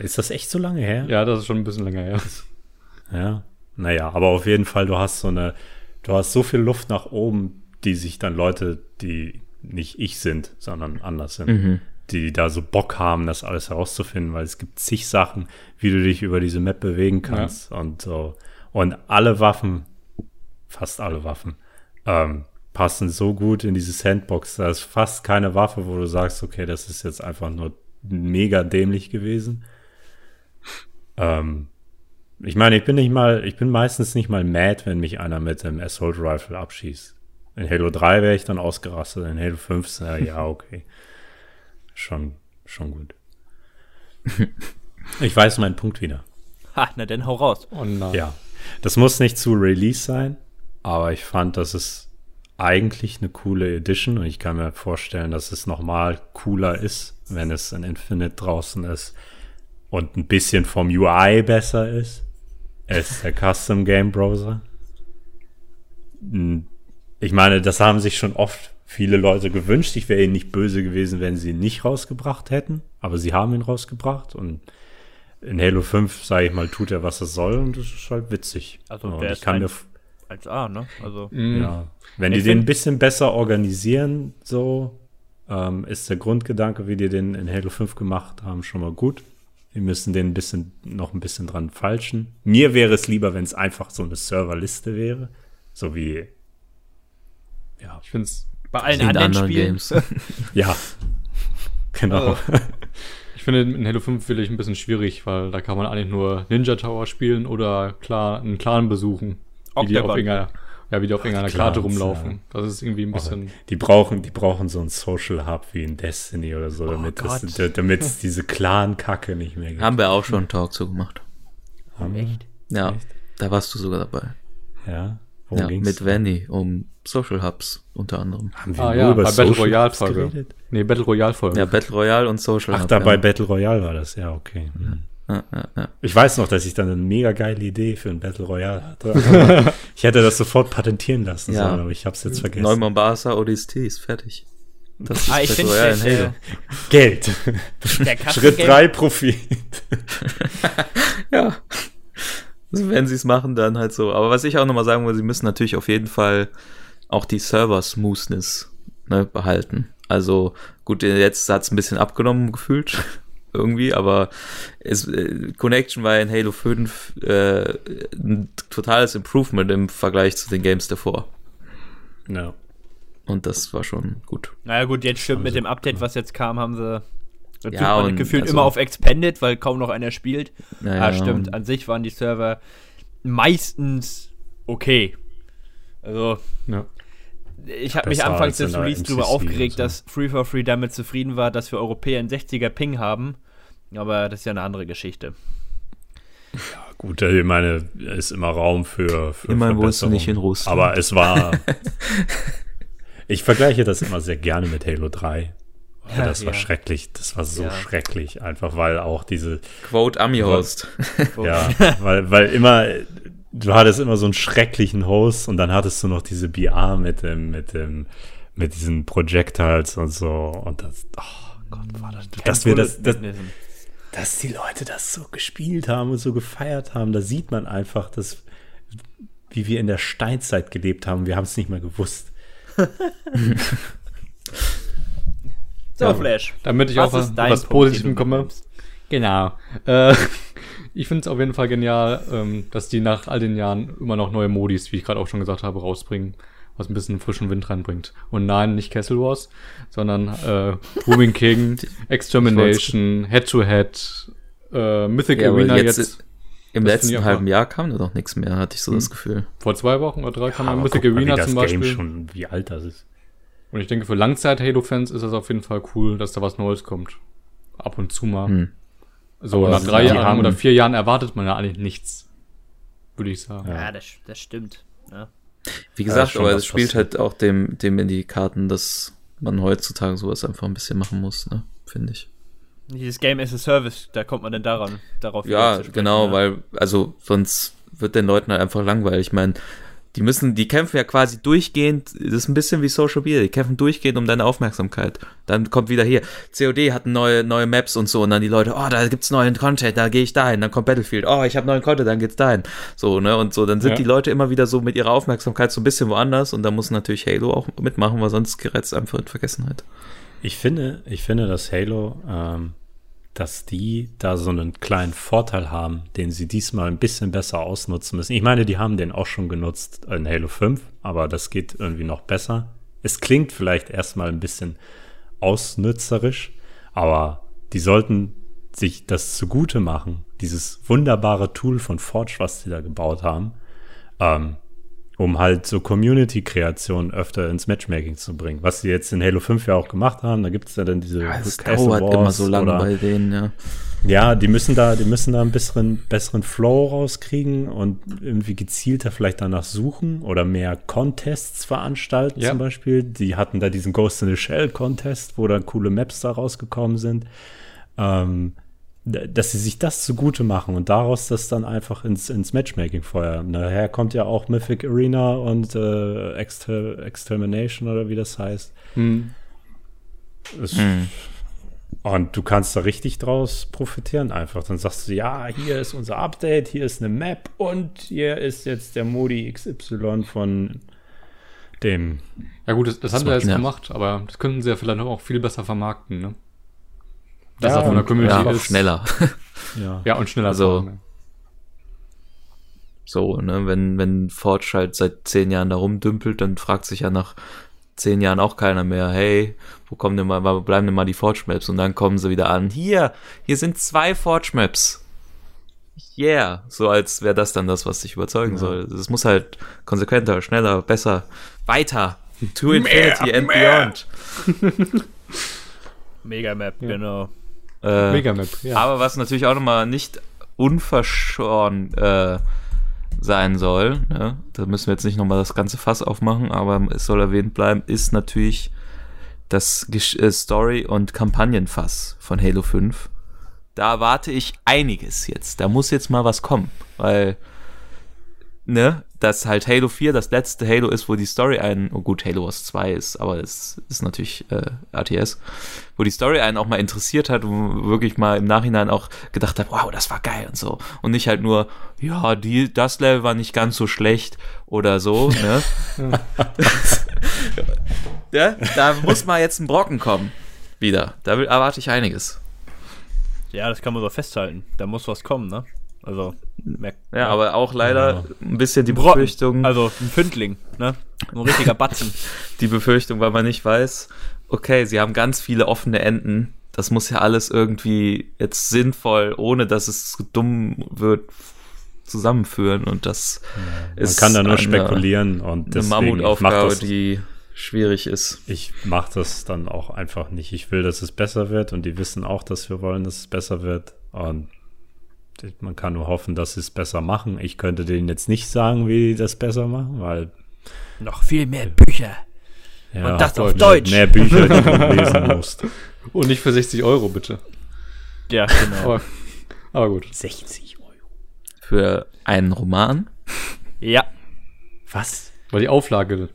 Ist das echt so lange her? Ja, das ist schon ein bisschen länger her. <laughs> Ja. Naja, aber auf jeden Fall, du hast so eine, du hast so viel Luft nach oben, die sich dann Leute, die nicht ich sind, sondern anders sind, Mhm. die da so Bock haben, das alles herauszufinden, weil es gibt zig Sachen, wie du dich über diese Map bewegen kannst und so. Und alle Waffen, fast alle Waffen, ähm, passen so gut in diese Sandbox. Da ist fast keine Waffe, wo du sagst, okay, das ist jetzt einfach nur mega dämlich gewesen. Ähm, ich meine, ich bin nicht mal, ich bin meistens nicht mal mad, wenn mich einer mit dem Assault Rifle abschießt. In Halo 3 wäre ich dann ausgerastet, in Halo 5, ist, ja, ja, okay. Schon, schon gut. <laughs> Ich weiß meinen Punkt wieder. ha, na dann hau raus. Und, äh, Ja. Das muss nicht zu Release sein, aber ich fand, das ist eigentlich eine coole Edition und ich kann mir vorstellen, dass es nochmal cooler ist, wenn es in Infinite draußen ist und ein bisschen vom UI besser ist. Ist der Custom Game Browser. Hm, Ich meine, das haben sich schon oft viele Leute gewünscht. Ich wäre ihnen nicht böse gewesen, wenn sie ihn nicht rausgebracht hätten, aber sie haben ihn rausgebracht und in Halo 5, sage ich mal, tut er, was er soll und das ist halt witzig. Also und wer ich ist kann ein- mir Als A, ne? Also, mh, ja, wenn Ich die den ein bisschen besser organisieren, so ähm, ist der Grundgedanke, wie die den in Halo 5 gemacht haben, schon mal gut. Wir müssen den ein bisschen, noch ein bisschen dran falschen. Mir wäre es lieber, wenn es einfach so eine Serverliste wäre. So wie, ja, Ich finde es bei allen in anderen, anderen Spielen. Games. <laughs> ja. Genau. Ich finde in Halo 5 wirklich ein bisschen schwierig, weil da kann man eigentlich nur Ninja Tower spielen oder klar einen Clan besuchen. Wie die auf Octagon. irgendeiner, ja, wie die auf irgendeiner Karte rumlaufen. ja. Das ist irgendwie ein bisschen. Die brauchen, die brauchen so einen Social Hub wie in Destiny oder so, damit Gott. es, <laughs> da- damit es diese Clan-Kacke nicht mehr gibt. Haben wir auch schon einen Talk zu gemacht. Haben wir? Echt? Ja, da warst du sogar dabei. Ja. Worum Ja, ging's mit da? Vanny um Social Hubs unter anderem. Haben wir Ah nur ja, über bei Battle Social Royale Hubs Folge. geredet? Nee, Battle Royale Folge. Ja, Battle Royale und Social Ach, Hub. da bei ja. Battle Royale war das, ja, okay. Mhm. Ja. Ich weiß noch, dass ich dann eine mega geile Idee für ein Battle Royale hatte. <laughs> ich hätte das sofort patentieren lassen Ja. sollen, aber ich habe es jetzt vergessen. Neumann Barca ODST ist fertig. Das ist Ah, ich Battle finde, Royale in der, Halo. Geld. Schritt Game- 3 Profit. <laughs> Ja. Also wenn sie es machen, dann halt so. Aber was ich auch nochmal sagen will, sie müssen natürlich auf jeden Fall auch die Server-Smoothness ne, behalten. Also gut, jetzt hat es ein bisschen abgenommen gefühlt. Irgendwie, aber es, äh, Connection war in Halo 5 äh, ein totales Improvement im Vergleich zu den Games davor. Ja. Und das war schon gut. Naja, gut, jetzt stimmt mit sie- dem Update, was jetzt kam, haben sie. Da tut Ja, und gefühlt also- immer auf Expanded, weil kaum noch einer spielt. Naja, ah, stimmt. An sich waren die Server meistens okay. Also, Ja. Ich habe mich anfangs in des Release drüber aufgeregt, so. dass Free for Free damit zufrieden war, dass wir Europäer einen 60er Ping haben. Aber das ist ja eine andere Geschichte. Gut, ich meine, es ist immer Raum für, für Immerhin wohnst du nicht in Russland. Aber es war. <laughs> ich vergleiche das immer sehr gerne mit Halo 3. Weil Ja, das war ja. schrecklich. Das war so Ja. schrecklich. Einfach weil auch diese. Quote Ami-Host. <laughs> Ja, weil, weil immer. Du hattest immer so einen schrecklichen Host und dann hattest du noch diese BR mit dem, mit dem, mit diesen Projectiles und so. Und das. Oh, Gott, war das, dass wir das, das, dass die Leute das so gespielt haben und so gefeiert haben, da sieht man einfach, dass, wie wir in der Steinzeit gelebt haben. Wir haben es nicht mehr gewusst. <laughs> so, Ja, Flash. Damit ich was auch was, was Punkt, den Positivem du komme. mitnimmst? Genau. Äh, ich finde es auf jeden Fall genial, ähm, dass die nach all den Jahren immer noch neue Modis, wie ich gerade auch schon gesagt habe, rausbringen, was ein bisschen frischen Wind reinbringt. Und nein, nicht Castle Wars, sondern äh, Booming King, <laughs> Extermination, Head-to-Head, äh, Mythic Ja, Arena jetzt, jetzt, im das letzten halben Jahr kam da doch nichts mehr, hatte ich so das Gefühl. vor zwei Wochen oder drei kam Aber ja, Mythic Arena wie das zum Game Beispiel. schon, wie alt das ist. Und ich denke, für Langzeit-Halo-Fans ist das auf jeden Fall cool, dass da was Neues kommt. Ab und zu mal. Hm. So, Aber nach drei Jahren haben- oder vier Jahren erwartet man ja eigentlich nichts. Würde ich sagen. Ja, das, das stimmt. Ja. Wie Ja, gesagt, aber es spielt passiert. halt auch dem, dem in die Karten, dass man heutzutage sowas einfach ein bisschen machen muss, ne? Finde ich. Dieses Game as a Service, da kommt man denn daran, darauf Ja, sprechen, genau, ne? weil, also sonst wird den Leuten halt einfach langweilig. Ich meine, die müssen, die kämpfen ja quasi durchgehend, das ist ein bisschen wie Social Media, die kämpfen durchgehend um deine Aufmerksamkeit. Dann kommt wieder hier, COD hat neue, neue Maps und so und dann die Leute, oh, da gibt's neuen Content, da gehe ich dahin, dann kommt Battlefield, oh, ich habe neuen Content, dann geht's dahin. So, ne, und so, dann sind Ja. die Leute immer wieder so mit ihrer Aufmerksamkeit so ein bisschen woanders und da muss natürlich Halo auch mitmachen, weil sonst gerät es einfach in Vergessenheit. Ich finde, ich finde, dass Halo, ähm, dass die da so einen kleinen Vorteil haben, den sie diesmal ein bisschen besser ausnutzen müssen. Ich meine, die haben den auch schon genutzt in Halo 5, aber das geht irgendwie noch besser. Es klingt vielleicht erstmal ein bisschen ausnützerisch, aber die sollten sich das zugute machen, dieses wunderbare Tool von Forge, was sie da gebaut haben, ähm, um halt so Community-Kreationen öfter ins Matchmaking zu bringen. Was sie jetzt in Halo 5 ja auch gemacht haben, da gibt es ja dann diese Es Castle dauert immer Wars so lange oder- bei denen, ja. ja, die müssen da, die müssen da einen besseren, besseren Flow rauskriegen und irgendwie gezielter vielleicht danach suchen oder mehr Contests veranstalten Ja. zum Beispiel. Die hatten da diesen Ghost in the Shell Contest, wo dann coole Maps da rausgekommen sind. Ähm, dass sie sich das zugute machen und daraus das dann einfach ins, ins Matchmaking feuern. Daher kommt ja auch Mythic Arena und äh, Exter Extermination oder wie das heißt. Hm. Es, Hm. und du kannst da richtig draus profitieren einfach. Dann sagst du, ja, hier ist unser Update, hier ist eine Map und hier ist jetzt der Modi XY von dem. Ja gut, das, das haben sie jetzt ja. gemacht, aber das könnten sie ja vielleicht auch viel besser vermarkten, ne? Dass Ja, er von der Community Ja, auch ist. schneller. <laughs> Ja, Ja, und schneller. Also- fahren, ne? So, ne, wenn, wenn Forge halt seit zehn Jahren da rumdümpelt, dann fragt sich ja nach zehn Jahren auch keiner mehr, hey, wo kommen denn mal, wo bleiben denn mal die Forge Maps? Und dann kommen sie wieder an, hier, hier sind zwei Forge Maps. Yeah, so als wäre das dann das, was dich überzeugen soll. Es muss halt konsequenter, schneller, besser, weiter. To Infinity and Beyond. <laughs> Megamap, Ja. genau. Äh, Megamap, ja. Aber was natürlich auch nochmal nicht unverschoren äh, sein soll, ne? da müssen wir jetzt nicht nochmal das ganze Fass aufmachen, aber es soll erwähnt bleiben, ist natürlich das Gesch äh, Story- und Kampagnenfass von Halo 5. Da erwarte ich einiges jetzt. Da muss jetzt mal was kommen, weil, ne, dass halt Halo 4 das letzte Halo ist, wo die Story einen, oh gut, Halo Wars 2 ist, aber es ist natürlich äh, RTS, wo die Story einen auch mal interessiert hat, wo wirklich mal im Nachhinein auch gedacht hat, wow, das war geil und so. Und nicht halt nur, ja, die, das Level war nicht ganz so schlecht oder so, ne? <laughs> ja, da muss mal jetzt ein Brocken kommen. Wieder. Da will, erwarte ich einiges. Ja, das kann man so festhalten. Da muss was kommen, ne? Also, merk, Ja, aber auch leider Ja. ein bisschen die Brocken. Befürchtung, Also, ein Fündling, ne? Ein richtiger Batzen. <laughs> die Befürchtung, weil man nicht weiß, okay, sie haben ganz viele offene Enden. Das muss ja alles irgendwie jetzt sinnvoll, ohne dass es dumm wird, zusammenführen. Und das man ist kann da nur eine- spekulieren und eine deswegen mach Mammutaufgabe, das, die schwierig ist. ich mache das dann auch einfach nicht. Ich will, dass es besser wird und die wissen auch, dass wir wollen, dass es besser wird und man kann nur hoffen, dass sie es besser machen. Ich könnte denen jetzt nicht sagen, wie die das besser machen, weil Noch viel mehr Bücher. ja, Und das auf Deutsch. Mehr Bücher, die du <laughs> lesen musst. Und nicht für 60 Euro, bitte. Ja, genau. Aber, aber gut. 60 Euro. Für einen Roman. ja. Was? Weil die Auflage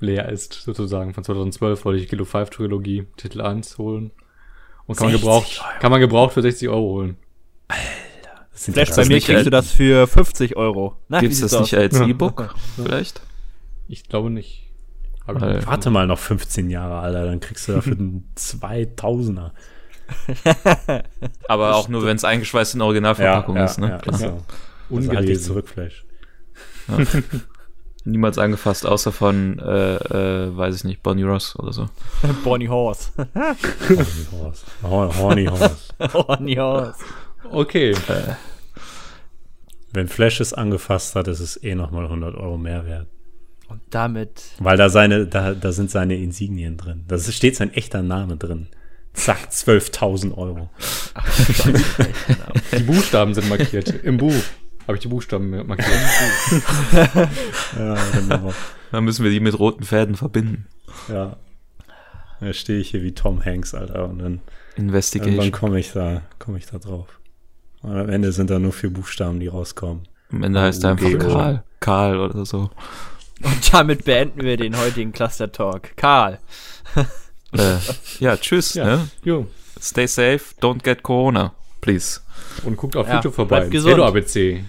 leer ist, sozusagen. Von 2012 wollte ich Kilo 5 Trilogie Titel 1 holen. Und kann man 60 gebraucht, Euro. kann man gebraucht für 60 Euro holen. Sind Flash, ja bei mir kriegst du das für 50 Euro. Gibt's wie das sieht's nicht aus? als Ja. E-Book vielleicht? Ich glaube nicht. Ich Warte mal noch 15 Jahre, Alter, dann kriegst du dafür einen <laughs> 2000er. Aber auch nur, wenn es eingeschweißt in Originalverpackung ist, ne? ja, Klar. so. Also ich zurück, Flash. Niemals angefasst, außer von, äh, äh, weiß ich nicht, Bonnie Ross oder so. <laughs> Bonnie Horse. Horny Horse. Hor- Horny Horse. Bonnie Horse. <laughs> Okay. Wenn Flash es angefasst hat, ist es eh nochmal 100 Euro mehr wert. Und damit Weil da seine, da, da sind seine Insignien drin. Da steht sein echter Name drin. Zack, 12.000 Euro. Die Buchstaben sind markiert. Im Buch habe ich die Buchstaben markiert. <laughs> Ja, genau. Dann müssen wir die mit roten Fäden verbinden. ja. Da stehe ich hier wie Tom Hanks, Alter, und dann irgendwann Investigation. komme ich da, komme ich da drauf. Und am Ende sind da nur vier Buchstaben, die rauskommen. Am Ende heißt er einfach UGO. Karl. Karl oder so. Und damit beenden wir den heutigen Cluster Talk. Karl. äh, ja, tschüss. Ja. Ne? Jo. Stay safe, don't get Corona, please. Und guckt auf Ja, YouTube vorbei. bleibt gesund. Zero ABC.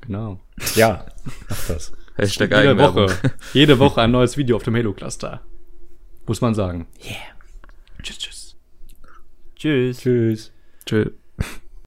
Genau. Ja, mach das. Hashtag Jede. Woche. Jede Woche ein neues Video auf dem Halo Cluster. Muss man sagen. Tschüss. Tschüss. Tschö.